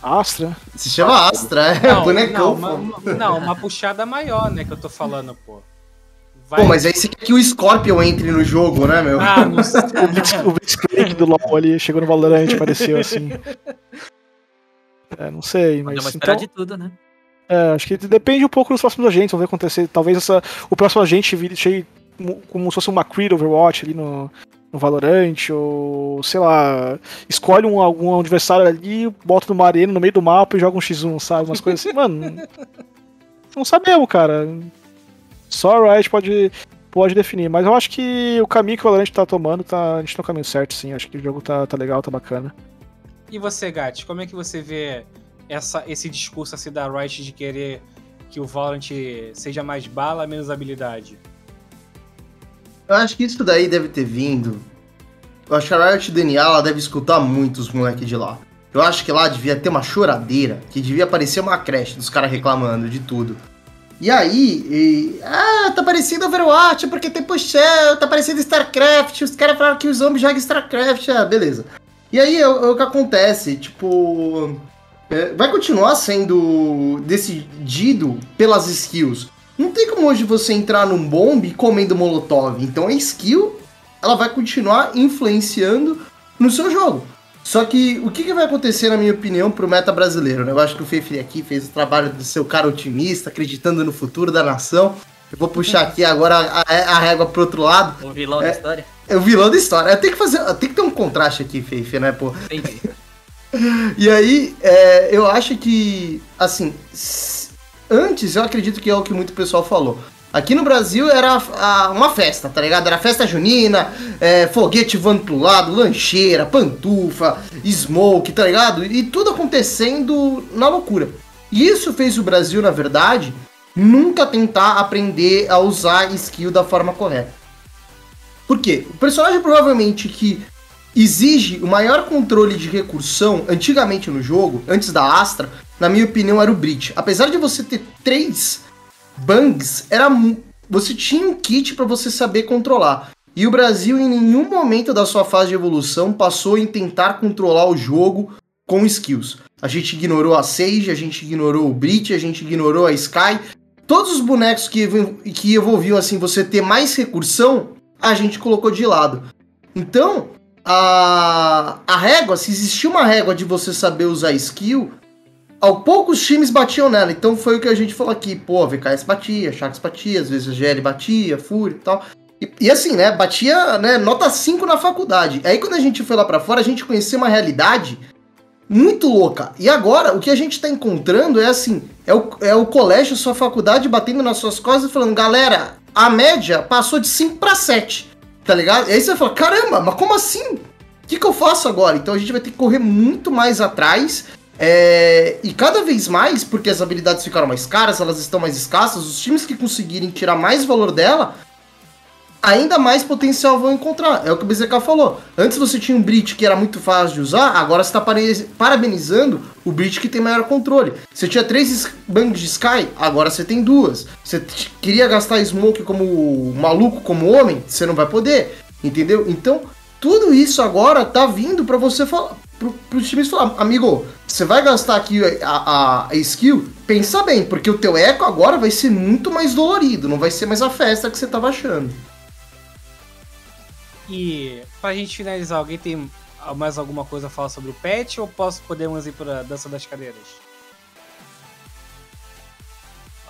Astra. Se chama Astra, é não, bonecão. Não uma, não, uma puxada maior, né, que eu tô falando, pô. Vai... Pô, mas aí você quer que o Scorpion entre no jogo, né, meu? Ah, não sei. [laughs] o Blitzcrank do LoL ali chegou no Valorant, pareceu assim. É, não sei, mas. Podemos então... de tudo, né? É, acho que depende um pouco dos próximos agentes, vamos ver acontecer. Talvez essa, o próximo agente vire cheio como se fosse uma Creed Overwatch ali no, no Valorant, ou sei lá, escolhe um, algum adversário ali, bota numa arena no meio do mapa e joga um X1, sabe? Umas coisas assim, mano. [laughs] Não sabemos, cara. Só a Riot pode, pode definir, mas eu acho que o caminho que o Valorant tá tomando, tá, a gente tá no caminho certo, sim. Acho que o jogo tá, tá legal, tá bacana. E você, Gat, como é que você vê essa, esse discurso assim da Riot de querer que o Valorant seja mais bala, menos habilidade? Eu acho que isso daí deve ter vindo. Eu acho que a Riot DNA ela deve escutar muito os moleques de lá. Eu acho que lá devia ter uma choradeira, que devia aparecer uma creche dos caras reclamando de tudo. E aí, e, ah, tá parecendo Overwatch porque tem puxão, tá parecendo StarCraft, os caras falaram que os zombies jogam StarCraft, ah, beleza. E aí, é, é o que acontece, tipo, é, vai continuar sendo decidido pelas skills. Não tem como hoje você entrar num bombe comendo molotov. Então a skill, ela vai continuar influenciando no seu jogo. Só que o que, que vai acontecer, na minha opinião, pro meta brasileiro? Né? Eu acho que o Fefe aqui fez o trabalho do seu cara otimista, acreditando no futuro da nação. Eu vou puxar aqui agora a, a, a régua pro outro lado. O vilão é, da história. É o vilão da história. Eu tenho que fazer. Tem que ter um contraste aqui, Fefe, né, pô? Entendi. [laughs] e aí, é, eu acho que, assim, antes, eu acredito que é o que muito pessoal falou. Aqui no Brasil era a, uma festa, tá ligado? Era festa junina, é, foguete voando pro lado, lancheira, pantufa, smoke, tá ligado? E tudo acontecendo na loucura. E isso fez o Brasil, na verdade, nunca tentar aprender a usar skill da forma correta. Por quê? O personagem provavelmente que exige o maior controle de recursão antigamente no jogo, antes da Astra, na minha opinião, era o Breach. Apesar de você ter três bangs, era você tinha um kit para você saber controlar. E o Brasil, em nenhum momento da sua fase de evolução, passou em tentar controlar o jogo com skills. A gente ignorou a Sage, a gente ignorou o Breach, a gente ignorou a Sky. Todos os bonecos que, que assim, você ter mais recursão, a gente colocou de lado. Então, a, a régua, se existia uma régua de você saber usar skill, ao poucos times batiam nela. Então foi o que a gente falou aqui. Pô, VKS batia, Sharks batia, às vezes a GL batia, Fúria e tal. E, e, assim, né, batia né, nota 5 na faculdade. Aí quando a gente foi lá para fora, a gente conheceu uma realidade muito louca. E agora, o que a gente tá encontrando é assim, é o, é o colégio, sua faculdade batendo nas suas costas e falando, galera, a média passou de 5 para 7, tá ligado? E aí você fala, caramba, mas como assim? O que, que eu faço agora? Então a gente vai ter que correr muito mais atrás É, e cada vez mais, porque as habilidades ficaram mais caras, elas estão mais escassas, os times que conseguirem tirar mais valor dela, ainda mais potencial vão encontrar. É o que o BZK falou. Antes você tinha um Brit que era muito fácil de usar, agora você está parabenizando o Brit que tem maior controle. Você tinha três bangs de Sky, agora você tem duas. Você queria gastar Smoke como maluco, como homem, você não vai poder. Entendeu? Então, tudo isso agora tá vindo para você falar pro, os times falar, amigo, você vai gastar aqui a, a, a, skill, pensa bem, porque o teu eco agora vai ser muito mais dolorido, não vai ser mais a festa que você tava achando. E pra gente finalizar, alguém tem mais alguma coisa a falar sobre o patch ou posso podemos ir pra dança das cadeiras?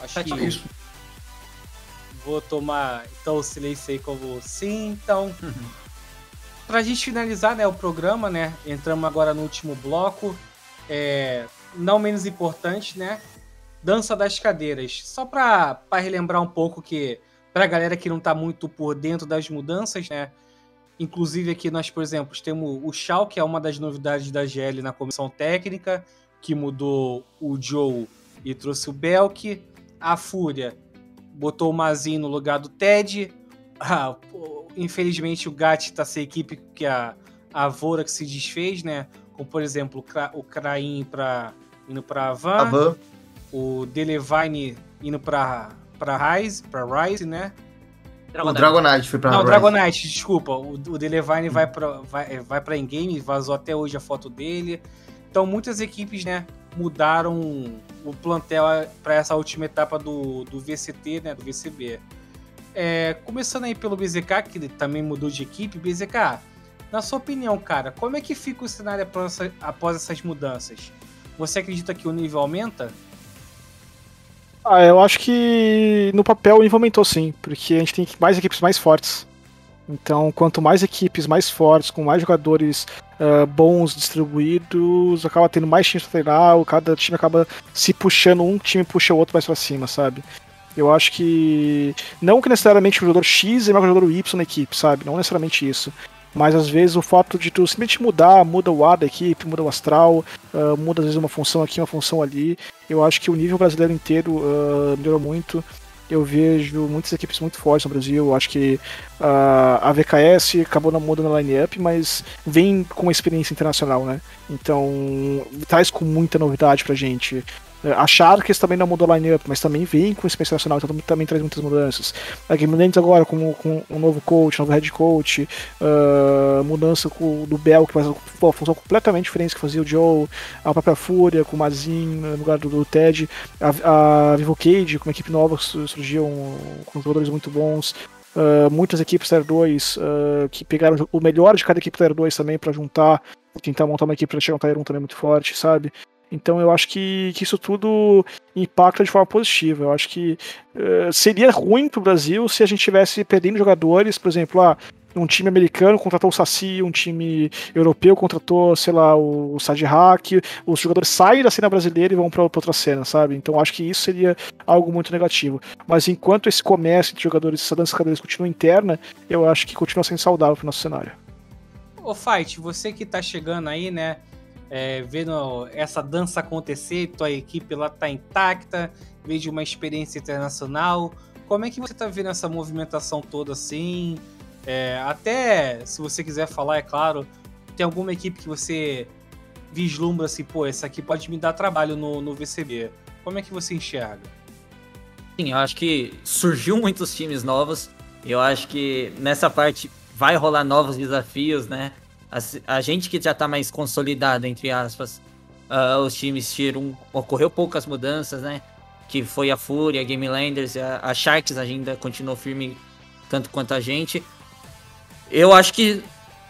Acho tá que isso. Vou tomar então o silêncio aí como sim, então. [laughs] pra gente finalizar né, o programa, né? Entramos agora no último bloco. É, não menos importante, né? Dança das cadeiras. Só pra relembrar um pouco que, pra galera que não tá muito por dentro das mudanças, né? Inclusive aqui nós, por exemplo, temos o Shao, que é uma das novidades da GL na comissão técnica, que mudou o Joe e trouxe o Belk. A Fúria botou o Mazin no lugar do Ted. Ah, infelizmente o Gat está sem equipe que a, a Vora que se desfez, né? Como por exemplo o Krain para indo para Avan, Avan, o Delevine indo para para Rise, para Rise, né? Dragonite. O Dragonite foi pra Não, o Dragonite, desculpa. O, o Delevine hum. vai pra, vai, vai pra Endgame, vazou até hoje a foto dele. Então muitas equipes, né, mudaram o plantel para essa última etapa do, do VCT, né, do VCB. É, começando aí pelo BZK, que também mudou de equipe, BZK, na sua opinião, cara, como é que fica o cenário após, após essas mudanças? Você acredita que o nível aumenta? Ah, eu acho que no papel aumentou sim, porque a gente tem mais equipes mais fortes. Então, quanto mais equipes mais fortes, com mais jogadores uh, bons distribuídos, acaba tendo mais times pra treinar, cada time acaba se puxando, um time puxa o outro mais pra cima, sabe? Eu acho que. Não que necessariamente o jogador X é melhor que o jogador Y na equipe, sabe? Não necessariamente isso. Mas às vezes o fato de tu simplesmente mudar, muda o ar da equipe, muda o astral, uh, muda às vezes uma função aqui, uma função ali. Eu acho que o nível brasileiro inteiro uh, melhorou muito. Eu vejo muitas equipes muito fortes no Brasil. Eu acho que uh, a VKS acabou não mudando na line-up, mas vem com uma experiência internacional, né? Então traz com muita novidade pra gente. A Sharks também não mudou a line-up, mas também vem com experiência nacional, então também traz muitas mudanças. A Game Lands agora com, com um novo coach, um novo head coach, uh, mudança com, do Bell, que faz uma função completamente diferente que fazia o Joe, a própria Fúria com o Mazin no lugar do, do Ted, a, a Vivo Cage com uma equipe nova que surgiu com jogadores muito bons. Uh, muitas equipes Tier 2 uh, que pegaram o melhor de cada equipe Tier 2 também para juntar tentar montar uma equipe para chegar um Tier 1 também muito forte, sabe? Então eu acho que, que isso tudo impacta de forma positiva. Eu acho que uh, seria ruim para o Brasil se a gente tivesse perdendo jogadores, por exemplo, ah, um time americano contratou o Saci, um time europeu contratou, sei lá, o, o os jogadores saem da cena brasileira e vão para outra cena, sabe? Então acho que isso seria algo muito negativo. Mas enquanto esse comércio de jogadores, essa dança de cadeiras continua interna, eu acho que continua sendo saudável para o nosso cenário. Ô Fight, você que está chegando aí, né? É, vendo essa dança acontecer, tua equipe lá tá intacta, vejo uma experiência internacional. Como é que você tá vendo essa movimentação toda assim? É, até se você quiser falar, é claro, tem alguma equipe que você vislumbra assim, pô, essa aqui pode me dar trabalho no, no VCB. Como é que você enxerga? Sim, eu acho que surgiu muitos times novos. Eu acho que nessa parte vai rolar novos desafios, né? A, gente que já tá mais consolidado, entre aspas, uh, os times tiram. Ocorreu poucas mudanças, né? Que foi a Fúria, a Game Landers, a, a Sharks ainda continuou firme tanto quanto a gente. Eu acho que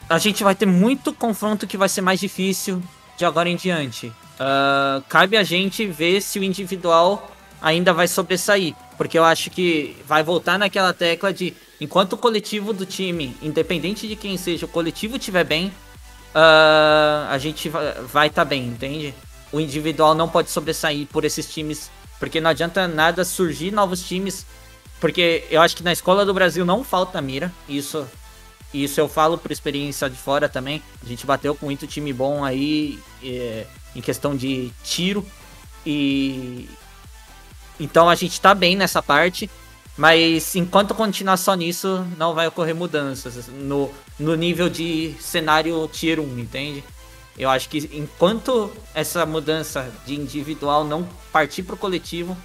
a gente vai ter muito confronto que vai ser mais difícil de agora em diante. Uh, cabe a gente ver se o individual ainda vai sobressair. Porque eu acho que vai voltar naquela tecla de enquanto o coletivo do time, independente de quem seja, o coletivo estiver bem, uh, a gente vai estar tá bem, entende? O individual não pode sobressair por esses times, porque não adianta nada surgir novos times, porque eu acho que na escola do Brasil não falta mira, isso isso eu falo por experiência de fora também. A gente bateu com muito time bom aí é, em questão de tiro. E. Então a gente tá bem nessa parte. Mas enquanto continuar só nisso, não vai ocorrer mudanças no, no nível de cenário Tier 1, entende? Eu acho que enquanto essa mudança de individual não partir pro coletivo,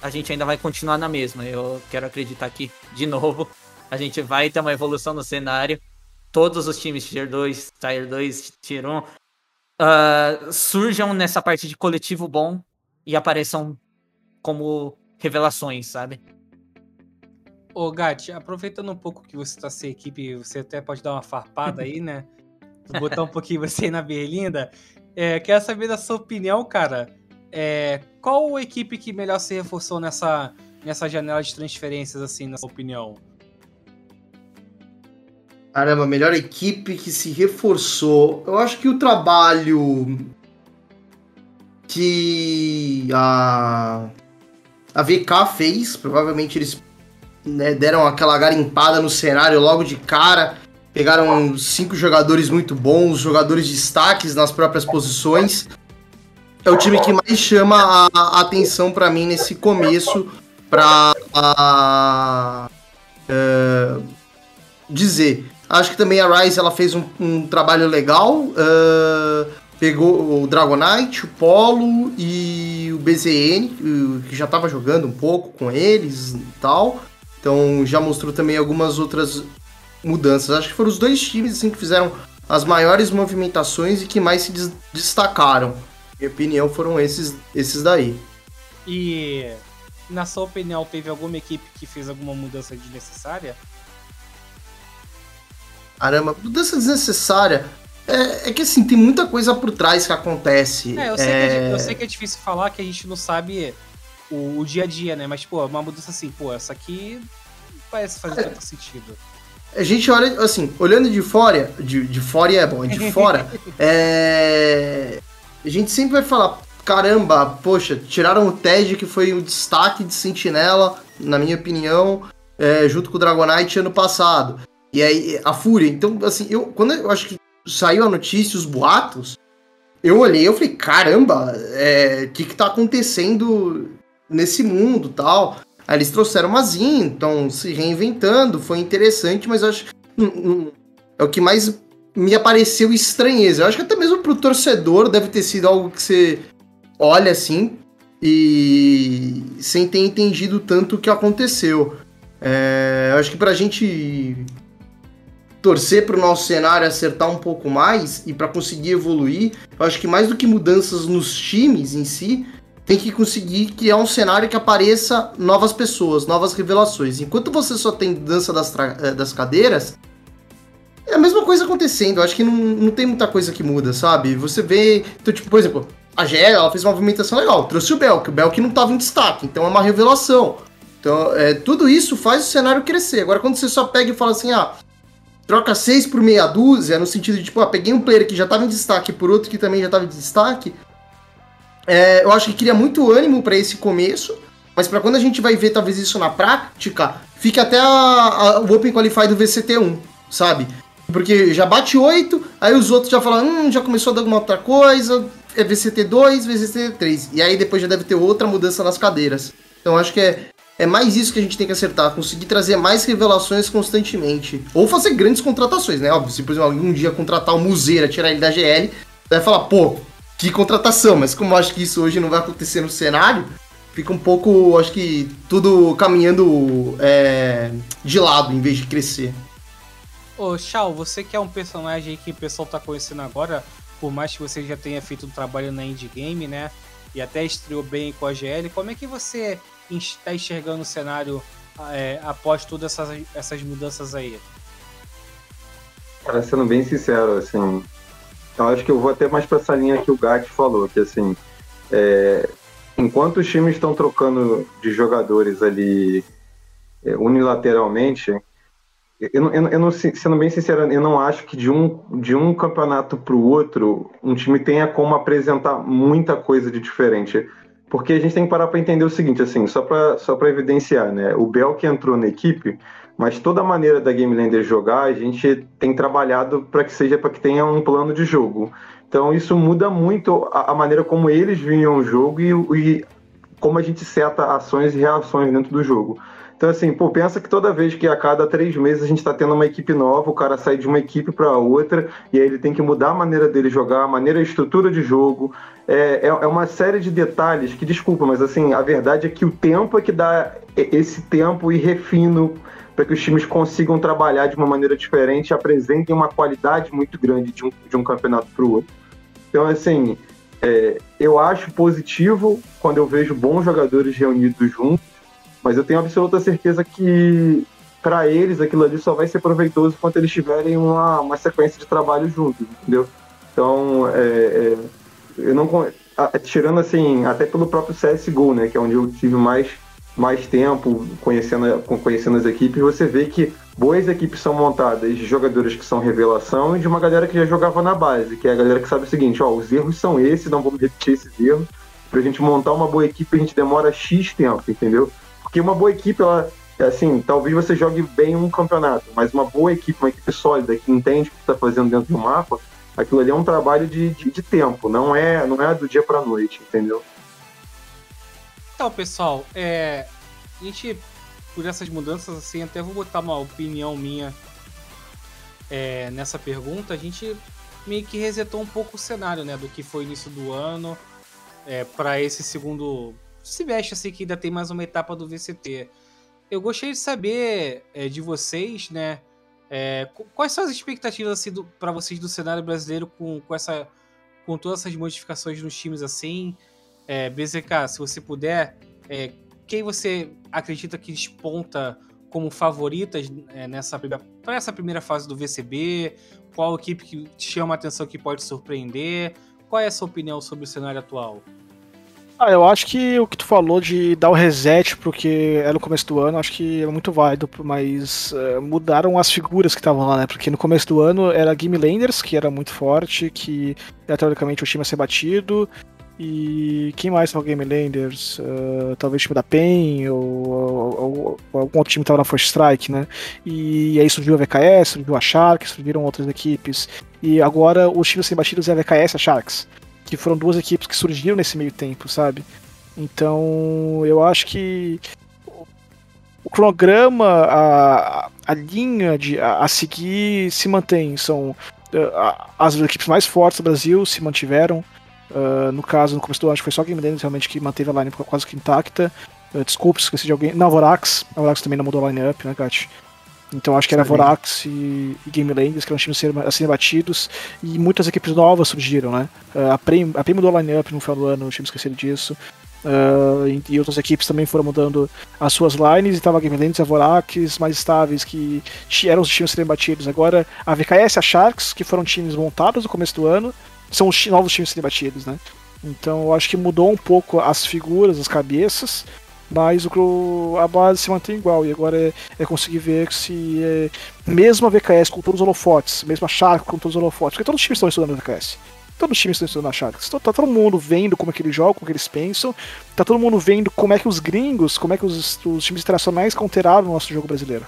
a gente ainda vai continuar na mesma. Eu quero acreditar que, de novo, a gente vai ter uma evolução no cenário. Todos os times Tier 2, Tier 2, Tier 1 uh, surjam nessa parte de coletivo bom e apareçam como revelações, sabe? Ô, Gatti, aproveitando um pouco que você tá sem equipe, você até pode dar uma farpada aí, né? [laughs] Botar um pouquinho você aí na berlinda. É, quero saber da sua opinião, cara. É, qual equipe que melhor se reforçou nessa, nessa janela de transferências, assim, na sua opinião? Caramba, melhor equipe que se reforçou. Eu acho que o trabalho que a, a VK fez, provavelmente eles né, deram aquela garimpada no cenário logo de cara, pegaram cinco jogadores muito bons, jogadores destaques nas próprias posições. É o time que mais chama a, atenção para mim nesse começo para é, dizer. Acho que também a Rise ela fez um, um trabalho legal. Uh, pegou o Dragonite, o Polo e o BZN, que já estava jogando um pouco com eles e tal. Então já mostrou também algumas outras mudanças. Acho que foram os dois times assim, que fizeram as maiores movimentações e que mais se destacaram. Minha opinião foram esses, esses daí. E na sua opinião, teve alguma equipe que fez alguma mudança desnecessária? Caramba, mudança desnecessária. É, é, que assim, tem muita coisa por trás que acontece. É, eu sei, é... Que, é, eu sei que é difícil falar que a gente não sabe o, o, dia a dia, né? Mas, pô, uma mudança assim, pô, essa aqui parece fazer é. tanto sentido. A gente olha, assim, olhando de fora, de, de fora é bom, de fora, [laughs] é... a gente sempre vai falar, caramba, poxa, tiraram o Ted, que foi o destaque de Sentinela, na minha opinião, é, junto com o Dragonite ano passado. E aí, a Fúria. Então, assim, eu, quando eu acho que saiu a notícia, os boatos, eu olhei eu falei, caramba, o é, que que tá acontecendo nesse mundo tal. Aí eles trouxeram uma Zin, então se reinventando, foi interessante, mas eu acho hum, hum, é o que mais me apareceu estranheza. Eu acho que até mesmo pro torcedor deve ter sido algo que você olha assim e sem ter entendido tanto o que aconteceu. É, eu acho que pra gente torcer para o nosso cenário acertar um pouco mais e para conseguir evoluir, eu acho que mais do que mudanças nos times em si, tem que conseguir criar um cenário que apareça novas pessoas, novas revelações. Enquanto você só tem dança das, eh, das cadeiras, é a mesma coisa acontecendo. Eu acho que não, não tem muita coisa que muda, sabe? Você vê. Então, tipo, por exemplo, a GL ela fez uma movimentação legal, trouxe o Belk, o Belk não estava em destaque, então é uma revelação. Então, é, tudo isso faz o cenário crescer. Agora, quando você só pega e fala assim, ah, troca seis por meia dúzia, no sentido de, tipo, ah, peguei um player que já estava em destaque por outro que também já estava em destaque, é, eu acho que cria muito ânimo para esse começo, mas para quando a gente vai ver talvez isso na prática, fique até a, a, o Open Qualify do VCT1, sabe? Porque já bate 8, aí os outros já falam, hum, já começou a dar alguma outra coisa, é VCT2, VCT3. E aí depois já deve ter outra mudança nas cadeiras. Então acho que é, é mais isso que a gente tem que acertar, conseguir trazer mais revelações constantemente. Ou fazer grandes contratações, né? Óbvio, se por exemplo um dia contratar o Museira, tirar ele da GL, vai falar, pô, que contratação, mas como eu acho que isso hoje não vai acontecer no cenário, fica um pouco, acho que tudo caminhando é, de lado em vez de crescer. Ô, Shao, você que é um personagem que o pessoal tá conhecendo agora, por mais que você já tenha feito um trabalho na indie game, né? E até estreou bem com a GL, como é que você está enxergando o cenário é, após todas essas, essas mudanças aí? Cara, sendo bem sincero, assim, então acho que eu vou até mais para essa linha que o Gatti falou, que assim, é, enquanto os times estão trocando de jogadores ali é, unilateralmente, eu, eu, eu, não, sendo bem sincero, eu não acho que de um, de um campeonato para o outro um time tenha como apresentar muita coisa de diferente. Porque a gente tem que parar para entender o seguinte, assim, só para só evidenciar, né? O Bel que entrou na equipe mas toda a maneira da Game Lander jogar, a gente tem trabalhado para que seja para que tenha um plano de jogo. Então isso muda muito a, a maneira como eles vinham o jogo e, e, como a gente seta ações e reações dentro do jogo. Então, assim, pô, pensa que toda vez que a cada três meses a gente está tendo uma equipe nova, o cara sai de uma equipe para outra, e aí ele tem que mudar a maneira dele jogar, a maneira, a estrutura de jogo. É, é, é uma série de detalhes que, desculpa, mas assim, a verdade é que o tempo é que dá esse tempo e refino para que os times consigam trabalhar de uma maneira diferente e apresentem uma qualidade muito grande de um, de um campeonato para o outro. Então, assim, é, eu acho positivo quando eu vejo bons jogadores reunidos juntos, mas eu tenho absoluta certeza que para eles aquilo ali só vai ser proveitoso quando eles tiverem uma, uma sequência de trabalho juntos, entendeu? Então, é, é, eu não tirando assim, até pelo próprio CSGO, né, que é onde eu tive mais mais tempo conhecendo, conhecendo as equipes, você vê que boas equipes são montadas de jogadores que são revelação e de uma galera que já jogava na base, que é a galera que sabe o seguinte, ó, os erros são esses, não vamos repetir esses erros. Pra gente montar uma boa equipe, a gente demora X tempo, entendeu? Porque uma boa equipe, ela, assim, talvez você jogue bem um campeonato, mas uma boa equipe, uma equipe sólida, que entende o que está fazendo dentro do mapa, aquilo ali é um trabalho de, de, de tempo, não é, não é do dia para noite, entendeu? Então, pessoal, é, a gente, por essas mudanças, assim, até vou botar uma opinião minha é, nessa pergunta, a gente meio que resetou um pouco o cenário, né, do que foi início do ano é, para esse segundo se veste assim que ainda tem mais uma etapa do VCT. Eu gostaria de saber é, de vocês, né? É, quais são as expectativas assim, para vocês do cenário brasileiro com, com, essa, com todas essas modificaçções nos times assim? É, BZK, se você puder, é, quem você acredita que desponta como favoritas é, nessa para essa primeira fase do VCB? Qual equipe que te chama a atenção que pode surpreender? Qual é a sua opinião sobre o cenário atual? Ah, eu acho que o que tu falou de dar o reset porque era no começo do ano, acho que é muito válido, mas uh, mudaram as figuras que estavam lá, né? Porque no começo do ano era Game Landers, que era muito forte, que era teoricamente o time a ser batido. E quem mais estava Game Landers? Uh, talvez o time da PEN ou, ou, ou, algum outro time que estava na First Strike, né? E aí surgiu a VKS, surgiu a Sharks, surgiram outras equipes. E agora os times a ser batidos é a VKS e a Sharks que foram duas equipes que surgiram nesse meio tempo, sabe? Então, eu acho que o cronograma, a, a linha de, a, a seguir se mantém. São uh, as equipes mais fortes do Brasil se mantiveram. Uh, no caso, no começo do ano, acho que foi só a Game Dance realmente que manteve a line quase que intacta. Uh, desculpa, esqueci de alguém. Não, a Vorax. A Vorax também não mudou a line-up, né, Gatti? Então acho que era Vorax e, e Game Landers, que eram times a serem batidos, e muitas equipes novas surgiram, né? Uh, a Prem, a Prem mudou a line-up no final do ano, o time esqueceram disso. Uh, e, e, outras equipes também foram mudando as suas lines, e tava a Game Landers e a Vorax mais estáveis, que eram os times a serem batidos. Agora a VKS e a Sharks, que foram times montados no começo do ano, são os novos times a serem batidos, né? Então eu acho que mudou um pouco as figuras, as cabeças, mas o, a base se mantém igual. E agora é, é conseguir ver se, é, mesmo a VKS com todos os holofotes, mesmo a Shark com todos os holofotes, porque todos os times estão estudando a VKS. Todos os times estão estudando a Shark. Tá, tá todo mundo vendo como é que eles jogam, como é que eles pensam. Tá todo mundo vendo como é que os gringos, como é que os, os times internacionais counteraram o nosso jogo brasileiro.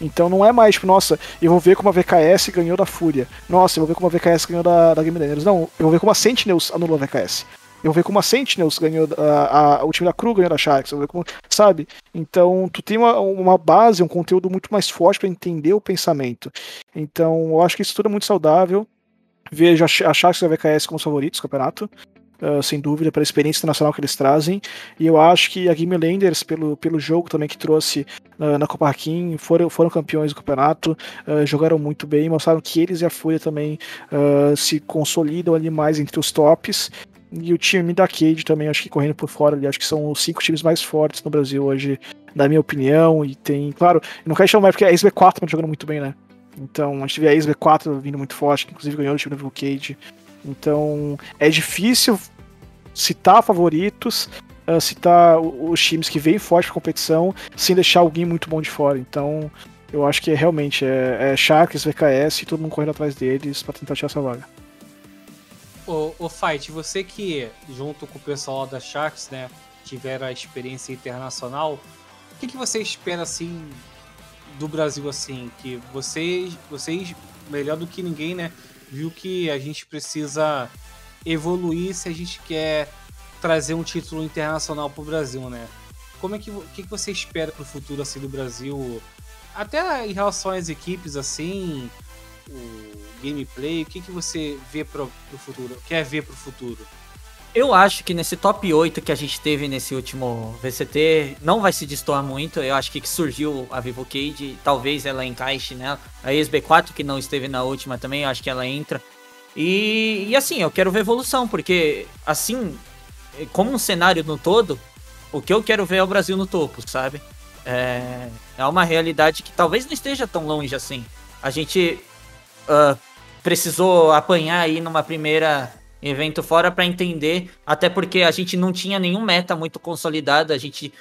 Então não é mais, tipo, nossa, eu vou ver como a VKS ganhou da Fúria. Nossa, eu vou ver como a VKS ganhou da, da Game Daniels. Não, eu vou ver como a Sentinels anulou a VKS. Eu ver como a Sentinels ganhou, a, a, o time da Cru ganhou da Sharks, eu como, sabe? Então, tu tem uma, uma base, um conteúdo muito mais forte para entender o pensamento. Então, eu acho que isso tudo é muito saudável. Vejo a Sharks e a VKS como os favoritos do campeonato. Uh, sem dúvida, pela experiência internacional que eles trazem. E eu acho que a Game Landers, pelo, pelo jogo também que trouxe uh, na Copa Hakim, foram, foram campeões do campeonato, uh, jogaram muito bem, mostraram que eles e a Fúria também se consolidam ali mais entre os tops. E o time da Cade também, acho que correndo por fora ali, acho que são os cinco times mais fortes no Brasil hoje, na minha opinião. E tem, claro, não quero chamar porque a SB4 tá jogando muito bem, né? Então a gente vê a SB4 vindo muito forte, que inclusive ganhou o time do Cade. Então é difícil citar favoritos, uh, citar os times que vêm forte pra competição, sem deixar alguém muito bom de fora. Então eu acho que é, realmente é, é Sharks, VKS e todo mundo correndo atrás deles para tentar tirar essa vaga. Ô, ô Fight, você que, junto com o pessoal da Sharks, né, tiveram a experiência internacional, o que, que você espera, assim, do Brasil assim, que vocês, vocês melhor do que ninguém, né, viu que a gente precisa evoluir se a gente quer trazer um título internacional para o Brasil, né? Como é que, que, que você espera para o futuro assim do Brasil? Até em relação às equipes assim, o gameplay, o que, que você vê para o futuro? Quer ver para o futuro? Eu acho que nesse top 8 que a gente teve nesse último VCT não vai se destoar muito. Eu acho que, surgiu a Vivo Cade, talvez ela encaixe nela. A ESB4, que não esteve na última também, eu acho que ela entra. E, e assim, eu quero ver evolução, porque assim, como um cenário no todo, o que eu quero ver é o Brasil no topo, sabe? É, é uma realidade que talvez não esteja tão longe assim. A gente uh, precisou apanhar aí numa primeira evento fora para entender, até porque a gente não tinha nenhum meta muito consolidado, a gente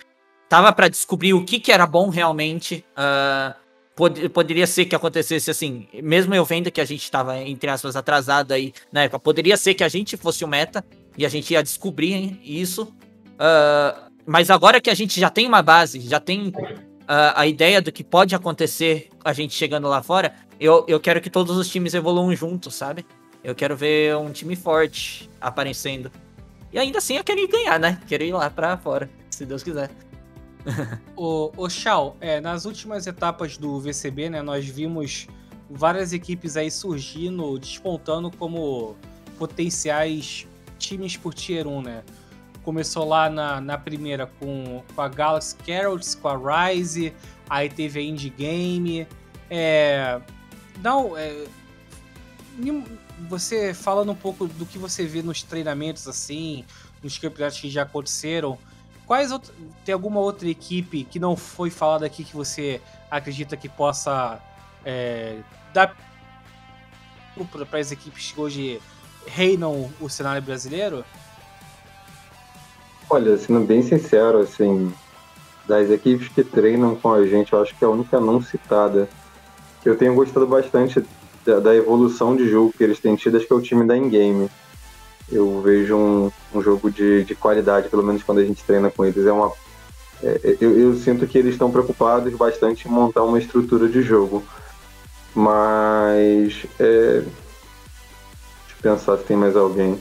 tava para descobrir o que, que era bom realmente. Uh, pod poderia ser que acontecesse assim, mesmo eu vendo que a gente estava entre aspas atrasado aí na época, poderia ser que a gente fosse o meta e a gente ia descobrir hein, isso. Uh, mas agora que a gente já tem uma base, já tem uh, a ideia do que pode acontecer a gente chegando lá fora, eu, eu quero que todos os times evoluam juntos, sabe? Eu quero ver um time forte aparecendo. E ainda assim eu quero ir ganhar, né? Quero ir lá pra fora, se Deus quiser. o, o Shao, é, nas últimas etapas do VCB, né, nós vimos várias equipes aí surgindo, despontando como potenciais times por Tier 1, né? Começou lá na, na primeira com, com a Galaxy Carrots, com a Rise, aí teve a Indie Game. É, não, é, você falando um pouco do que você vê nos treinamentos assim, nos campeonatos que já aconteceram, quais outro, tem alguma outra equipe que não foi falada aqui que você acredita que possa é, dar para as equipes que hoje reinam o cenário brasileiro? Olha, sendo bem sincero, assim, das equipes que treinam com a gente, eu acho que a única não citada eu tenho gostado bastante da, da, evolução de jogo que eles têm tido, acho que é o time da in-game. Eu vejo um, um jogo de, de qualidade, pelo menos quando a gente treina com eles. É uma, é, é eu, eu, sinto que eles estão preocupados bastante em montar uma estrutura de jogo. Mas. É, deixa eu pensar se tem mais alguém. O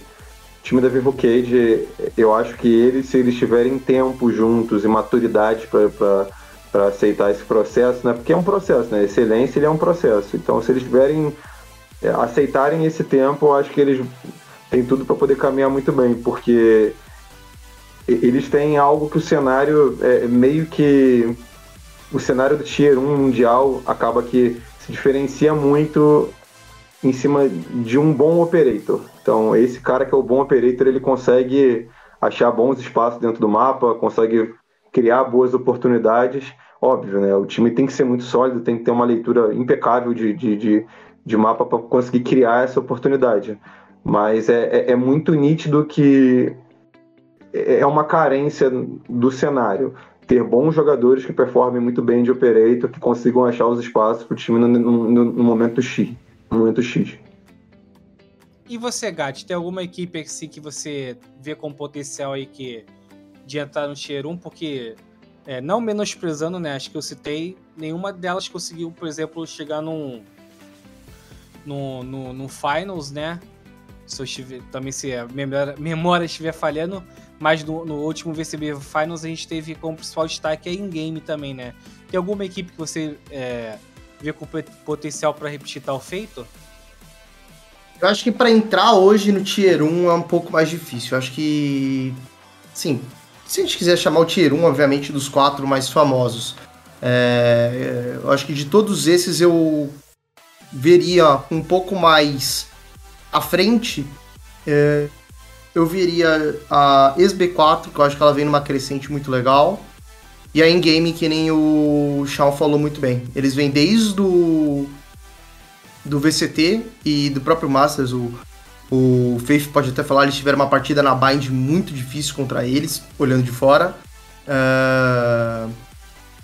time da Vivo Cage, eu acho que eles, se eles tiverem tempo juntos e maturidade para para aceitar esse processo, né? Porque é um processo, né? Excelência ele é um processo. Então, se eles tiverem é, aceitarem esse tempo, eu acho que eles têm tudo para poder caminhar muito bem, porque eles têm algo que o cenário é meio que o cenário do Tier 1 mundial acaba que se diferencia muito em cima de um bom operator. Então, esse cara que é o bom operator, ele consegue achar bons espaços dentro do mapa, consegue criar boas oportunidades óbvio, né? O time tem que ser muito sólido, tem que ter uma leitura impecável de, de, de, de mapa para conseguir criar essa oportunidade. Mas é, é, é, muito nítido que é uma carência do cenário. Ter bons jogadores que performem muito bem de operator, que consigam achar os espaços para o time no, no, no, momento X. No momento X. E você, Gat, tem alguma equipe assim que você vê com potencial aí que de entrar no Tier 1? Porque é, não menosprezando, né? Acho que eu citei, nenhuma delas conseguiu, por exemplo, chegar num. no, no, no Finals, né? Se estiver, também se a memória, [laughs] memória estiver falhando, mas no, no, último VCB Finals a gente teve como principal destaque a in-game também, né? Tem alguma equipe que você é, vê com potencial para repetir tal feito? Eu acho que para entrar hoje no Tier 1 é um pouco mais difícil. Eu acho que. Sim, se a gente quiser chamar o Tier 1, obviamente, dos quatro mais famosos, é, eu acho que de todos esses eu veria um pouco mais à frente. É, eu veria a SB4, que eu acho que ela vem numa crescente muito legal. E a Ingame, que nem o Shaw falou muito bem. Eles vêm desde o do VCT e do próprio Masters, o o Faith pode até falar, eles tiveram uma partida na Bind muito difícil contra eles, olhando de fora. Uh...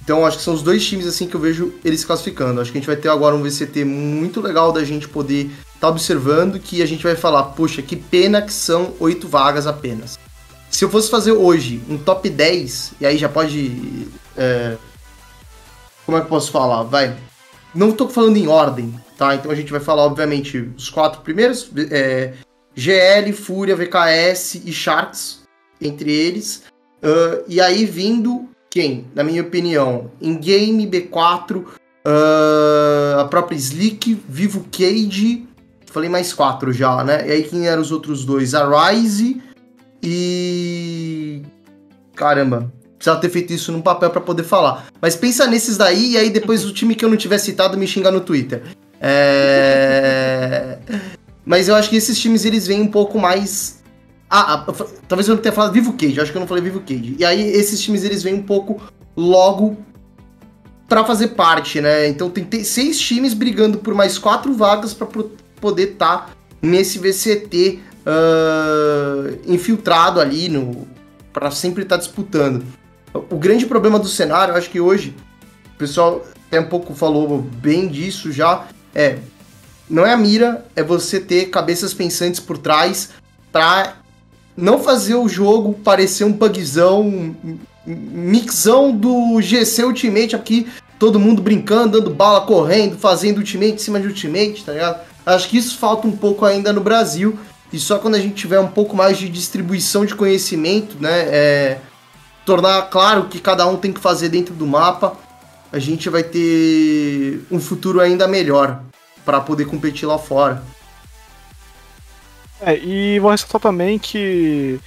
Então acho que são os dois times assim que eu vejo eles classificando. Acho que a gente vai ter agora um VCT muito legal da gente poder estar tá observando que a gente vai falar, poxa, que pena que são oito vagas apenas. Se eu fosse fazer hoje um top 10, e aí já pode é, Como é que eu posso falar? Vai. Não tô falando em ordem, tá? Então a gente vai falar, obviamente, os quatro primeiros: é, GL, Fúria, VKS e Sharks, entre eles. Uh, e aí vindo quem? Na minha opinião, em Game, B4, uh, a própria Slick, Vivo Cage. Falei mais quatro já, né? E aí quem eram os outros dois? A Rise e. Caramba, precisava ter feito isso num papel para poder falar. Mas pensa nesses daí e aí depois o time que eu não tiver citado me xingar no Twitter. É... Mas eu acho que esses times eles vêm um pouco mais. Ah, ah, talvez eu não tenha falado Vivo Cage, acho que eu não falei Vivo Cage. E aí esses times eles vêm um pouco logo para fazer parte, né? Então tem seis times brigando por mais quatro vagas para poder estar tá nesse VCT uh, ah, infiltrado ali no para sempre estar tá disputando. O grande problema do cenário, eu acho que hoje o pessoal até um pouco falou bem disso já, é não é a mira, é você ter cabeças pensantes por trás para não fazer o jogo parecer um bugzão, um mixão do GC Ultimate aqui, todo mundo brincando, dando bala, correndo, fazendo ultimate em cima de ultimate, tá ligado? Acho que isso falta um pouco ainda no Brasil. E só quando a gente tiver um pouco mais de distribuição de conhecimento, né? É, tornar claro que cada um tem que fazer dentro do mapa, a gente vai ter um futuro ainda melhor para poder competir lá fora. É, e vou ressaltar também que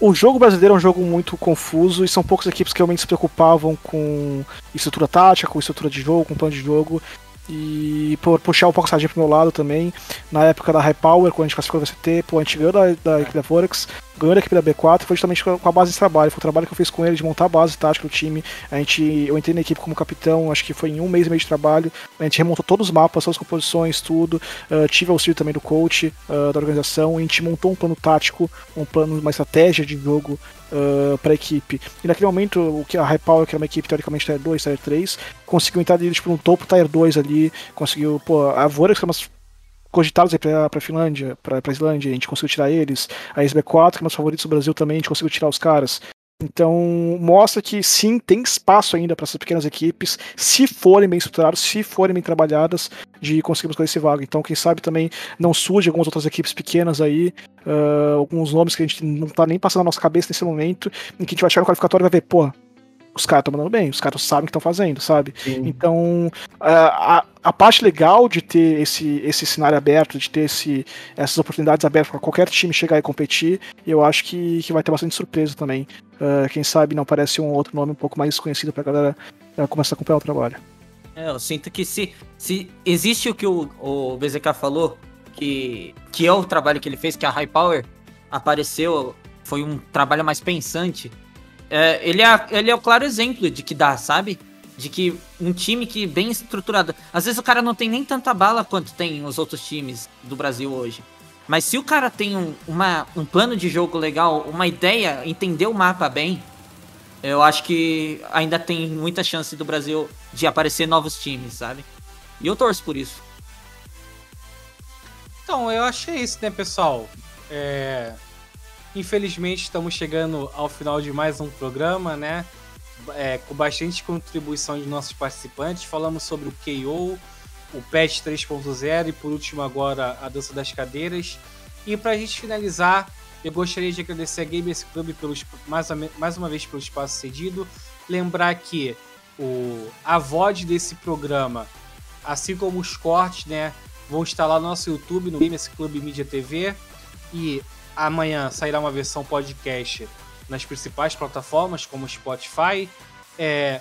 o jogo brasileiro é um jogo muito confuso e são poucas equipes que realmente se preocupavam com estrutura tática, com estrutura de jogo, com plano de jogo. E por puxar um pouco a sardinha pro meu lado também, na época da High Power, quando a gente classificou o VCT, pô, a gente ganhou da, da equipe da Forex, ganhou da equipe da B4, foi justamente com a base de trabalho. Foi o trabalho que eu fiz com ele de montar a base tática do time. A gente, eu entrei na equipe como capitão, acho que foi em um mês e meio de trabalho. A gente remontou todos os mapas, todas as composições, tudo. Uh, tive auxílio também do coach uh, da organização. A gente montou um plano tático, um plano, uma estratégia de jogo uh, para a equipe. E naquele momento, o que a High Power, que era uma equipe teoricamente Tier 2, Tier 3, conseguiu entrar deles tipo, no topo Tier 2 ali, conseguiu, pô, a Vorax, que é uma cogitados pra, pra Finlândia, pra, pra Islândia, a gente conseguiu tirar eles. A SB4, que é meus favoritos do Brasil também, a gente conseguiu tirar os caras. Então, mostra que sim, tem espaço ainda para essas pequenas equipes, se forem bem estruturadas, se forem bem trabalhadas, de conseguirmos com esse vaga. Então, quem sabe também não surge algumas outras equipes pequenas aí, uh, alguns nomes que a gente não tá nem passando na nossa cabeça nesse momento, em que a gente vai chegar no qualificatório e vai ver, pô, os caras estão mandando bem, os caras sabem o que estão fazendo, sabe? Sim. Então, a, a parte legal de ter esse, esse cenário aberto, de ter esse, essas oportunidades abertas para qualquer time chegar e competir, eu acho que, que vai ter bastante surpresa também. Uh, quem sabe não aparece um outro nome um pouco mais conhecido para a galera uh, começar a acompanhar o trabalho. É, eu sinto que se, se existe o que o, o BZK falou, que, que é o trabalho que ele fez, que a High Power apareceu, foi um trabalho mais pensante é, ele, é, ele é o claro exemplo de que dá, sabe? De que um time que bem estruturado. Às vezes o cara não tem nem tanta bala quanto tem os outros times do Brasil hoje. Mas se o cara tem um, uma, um plano de jogo legal, uma ideia, entender o mapa bem, eu acho que ainda tem muita chance do Brasil de aparecer novos times, sabe? E eu torço por isso. Então, eu achei isso, né, pessoal? É, Infelizmente, estamos chegando ao final de mais um programa, né? É, com bastante contribuição de nossos participantes. Falamos sobre o KO, o Patch 3.0 e, por último, agora a dança das cadeiras. E para a gente finalizar, eu gostaria de agradecer a Gamers Club pelos, mais, mais uma vez pelo espaço cedido. Lembrar que o, a VOD desse programa, assim como os cortes, né, vão estar lá no nosso YouTube, no Gamers Club Media TV. E Amanhã sairá uma versão podcast nas principais plataformas, como Spotify. É,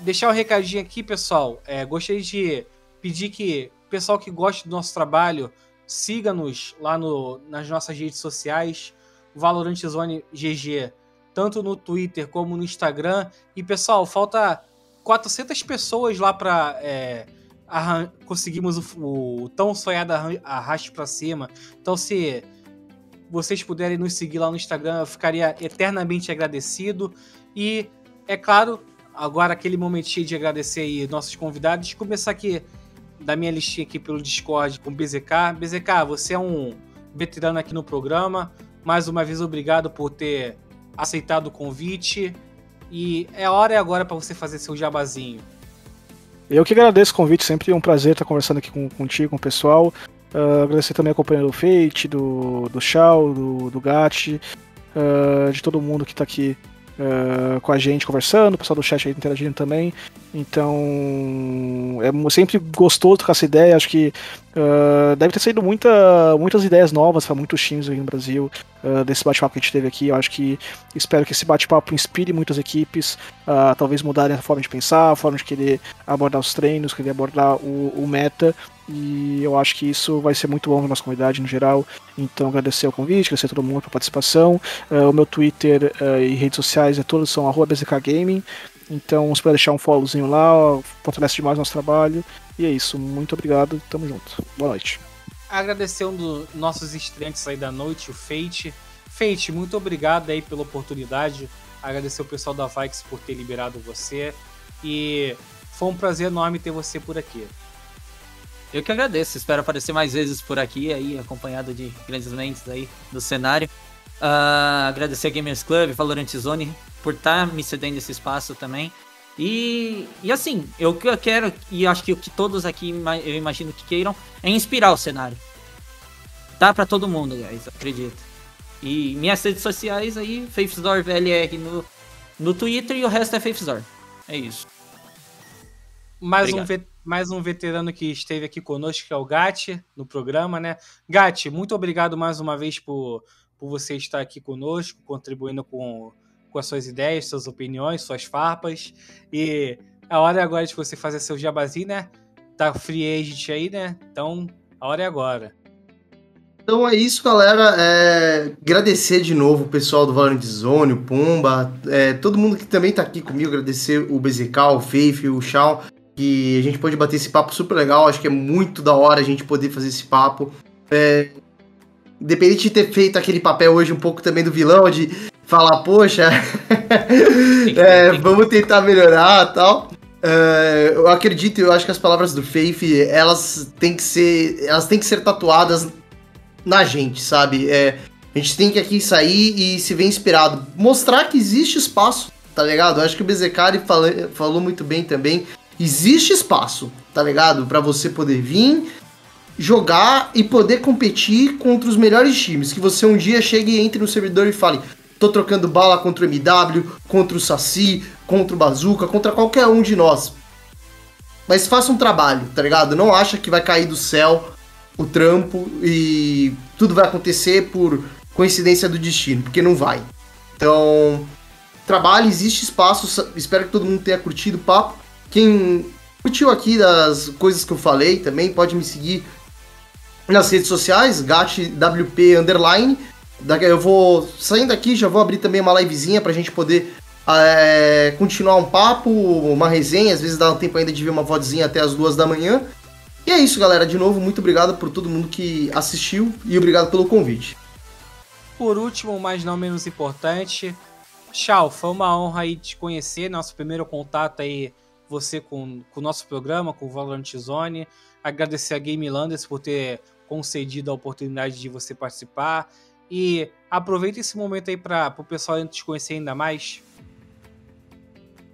deixar um recadinho aqui, pessoal. É, gostaria de pedir que o pessoal que gosta do nosso trabalho siga-nos lá no, nas nossas redes sociais, Valorant Zone GG, tanto no Twitter como no Instagram. E pessoal, falta 400 pessoas lá para é, conseguirmos o, o, tão sonhado arraste para cima. Então, se vocês puderem nos seguir lá no Instagram, eu ficaria eternamente agradecido. E, é claro, agora aquele momentinho de agradecer aí nossos convidados. Começar aqui da minha listinha aqui pelo Discord com o BZK. BZK, você é um veterano aqui no programa. Mais uma vez, obrigado por ter aceitado o convite. E é hora agora para você fazer seu jabazinho. Eu que agradeço o convite, sempre um prazer estar conversando aqui com, contigo, com o pessoal. Uh, agradecer também a companhia do Fate, do, do Shao, do, do Gatti, uh, de todo mundo que está aqui uh, com a gente conversando, o pessoal do chat aí interagindo também. Então, é sempre gostoso trocar essa ideia. Acho que deve ter saído muita, muitas ideias novas para muitos times aqui no Brasil, desse bate-papo que a gente teve aqui. Eu acho que espero que esse bate-papo inspire muitas equipes, uh, talvez mudarem a forma de pensar, a forma de querer abordar os treinos, querer abordar o, o meta. E eu acho que isso vai ser muito bom para nossa comunidade no geral. Então, agradecer o convite, agradecer a todo mundo pela participação. Uh, o meu Twitter uh, e redes sociais é todos são BZKGaming. Então, se puder deixar um followzinho lá, fortalece demais o nosso trabalho. E é isso, muito obrigado, tamo junto. Boa noite. Agradecer um dos nossos estreantes aí da noite, o Fate. Fate, muito obrigado aí pela oportunidade. Agradecer o pessoal da Vikes por ter liberado você. E foi um prazer enorme ter você por aqui. Eu que agradeço, espero aparecer mais vezes por aqui, aí, acompanhado de grandes mentes aí do cenário. Uh, agradecer a Gamers Club, Valorant Zone, por estar tá me cedendo esse espaço também. E, e assim, eu que eu quero, e acho que o que todos aqui eu imagino que queiram, é inspirar o cenário. Dá para todo mundo, guys, acredito. E minhas redes sociais aí, FaithZor VLR no, no Twitter e o resto é FaithZor. É isso. Mais um, mais um veterano que esteve aqui conosco, que é o Gatti, no programa, né? Gatti, muito obrigado mais uma vez por, por você estar aqui conosco, contribuindo com, com as suas ideias, suas opiniões, suas farpas. E a hora é agora de você fazer seu jabazinho, né? Tá free agent aí, né? Então, a hora é agora. Então é isso, galera. É, agradecer de novo o pessoal do Valorant Zone, o Pumba, é, todo mundo que também tá aqui comigo. Agradecer o BZK, o Faith, o Shawn que a gente pode bater esse papo super legal. Acho que é muito da hora a gente poder fazer esse papo. É, independente de ter feito aquele papel hoje um pouco também do vilão, de falar, poxa, [laughs] é, vamos tentar melhorar tal. É, eu acredito, eu acho que as palavras do Faith, elas têm que ser, elas têm que ser tatuadas na gente, sabe? É, a gente tem que aqui sair e se ver inspirado, mostrar que existe espaço, tá ligado? Eu acho que o Bezekari falou, falou muito bem também existe espaço, tá ligado? Para você poder vir jogar e poder competir contra os melhores times. Que você um dia chegue e entre no servidor e fale: tô trocando bala contra o MW, contra o Saci, contra o Bazooka, contra qualquer um de nós. Mas faça um trabalho, tá ligado? Não acha que vai cair do céu o trampo e tudo vai acontecer por coincidência do destino, porque não vai. Então, trabalhe, existe espaço. Espero que todo mundo tenha curtido o papo. Quem curtiu aqui das coisas que eu falei também pode me seguir nas redes sociais, GatWP Underline. Eu vou saindo aqui, já vou abrir também uma livezinha pra gente poder é, continuar um papo, uma resenha. Às vezes dá um tempo ainda de ver uma vozinha até as duas da manhã. E é isso, galera. De novo, muito obrigado por todo mundo que assistiu e obrigado pelo convite. Por último, mas não menos importante, Tchau, foi uma honra aí te conhecer, nosso primeiro contato aí você com, com o nosso programa, com o Valorant Zone. Agradecer a Game Landers por ter concedido a oportunidade de você participar. E aproveita esse momento aí para o pessoal te conhecer ainda mais.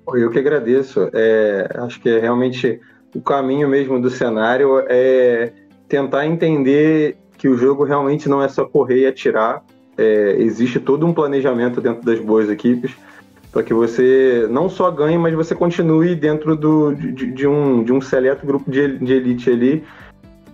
Eu que agradeço. É, acho que é realmente o caminho mesmo do cenário é tentar entender que o jogo realmente não é só correr e atirar. É, existe todo um planejamento dentro das boas equipes para que você não só ganhe, mas você continue dentro do, de, de um, de um seleto grupo de, de elite ali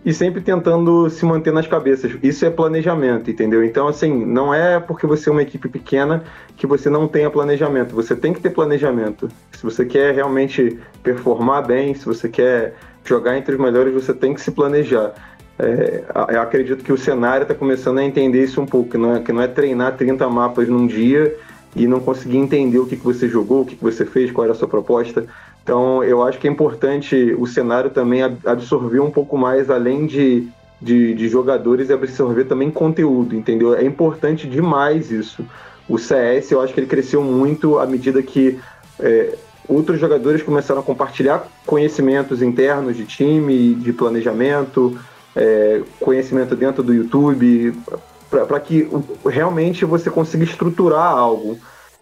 e sempre tentando se manter nas cabeças. Isso é planejamento, entendeu? Então, assim, não é porque você é uma equipe pequena que você não tenha planejamento. Você tem que ter planejamento. Se você quer realmente performar bem, se você quer jogar entre os melhores, você tem que se planejar. É, eu acredito que o cenário está começando a entender isso um pouco, que não, é, que não é treinar 30 mapas num dia e não conseguir entender o que, que você jogou, o que, que você fez, qual era a sua proposta. Então, eu acho que é importante o cenário também absorver um pouco mais, além de, de, de jogadores, absorver também conteúdo, entendeu? É importante demais isso. O CS, eu acho que ele cresceu muito à medida que é, outros jogadores começaram a compartilhar conhecimentos internos de time, de planejamento, é, conhecimento dentro do YouTube, para que realmente você consiga estruturar algo.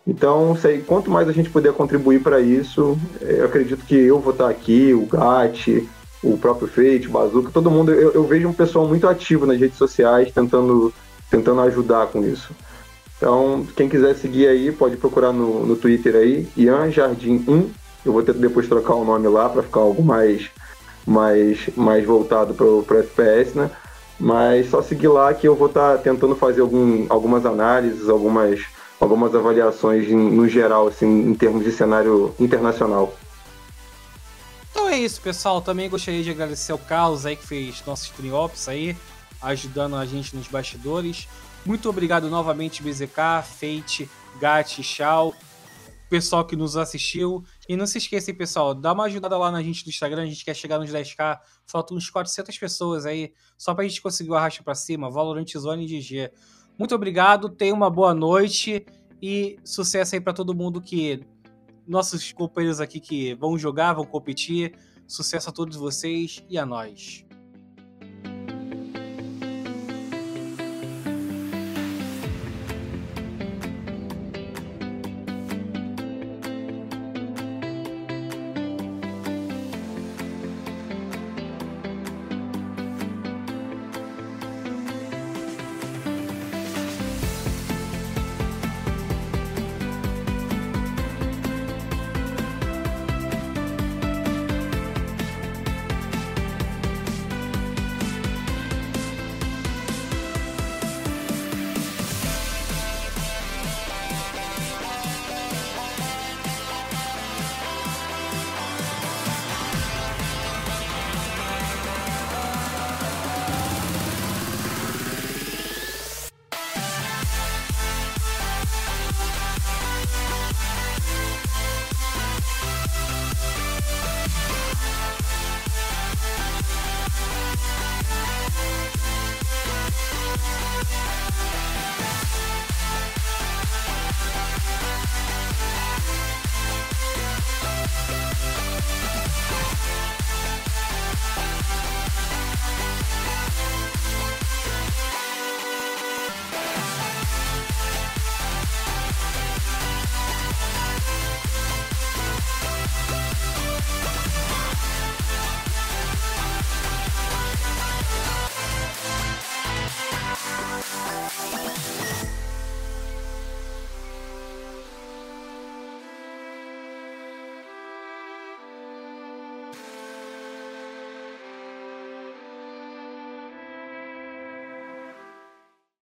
Então, sei, quanto mais a gente puder contribuir para isso, eu acredito que eu vou estar aqui, o Gatti, o próprio Fate, o Bazuca, todo mundo, eu, eu, vejo um pessoal muito ativo nas redes sociais tentando, tentando ajudar com isso. Então, quem quiser seguir aí, pode procurar no, no Twitter aí, Ian Jardim 1. Eu vou ter depois trocar o nome lá para ficar algo mais, mais, mais voltado para o FPS, né? Mas só seguir lá que eu vou estar tentando fazer algum, algumas análises, algumas algumas avaliações em, no geral, assim, em termos de cenário internacional. Então é isso, pessoal. Também gostaria de agradecer ao Carlos aí que fez nossos triops aí, ajudando a gente nos bastidores. Muito obrigado novamente, BZK, Fate, Gat, Shao, pessoal que nos assistiu. E não se esqueçam, pessoal, dá uma ajudada lá na gente do Instagram. A gente quer chegar nos 10k. Faltam uns 400 pessoas aí, só pra gente conseguir o arrasto pra cima. Valorant Zone GG. Muito obrigado, tenha uma boa noite e sucesso aí para todo mundo que nossos companheiros aqui que vão jogar, vão competir. Sucesso a todos vocês e a nós.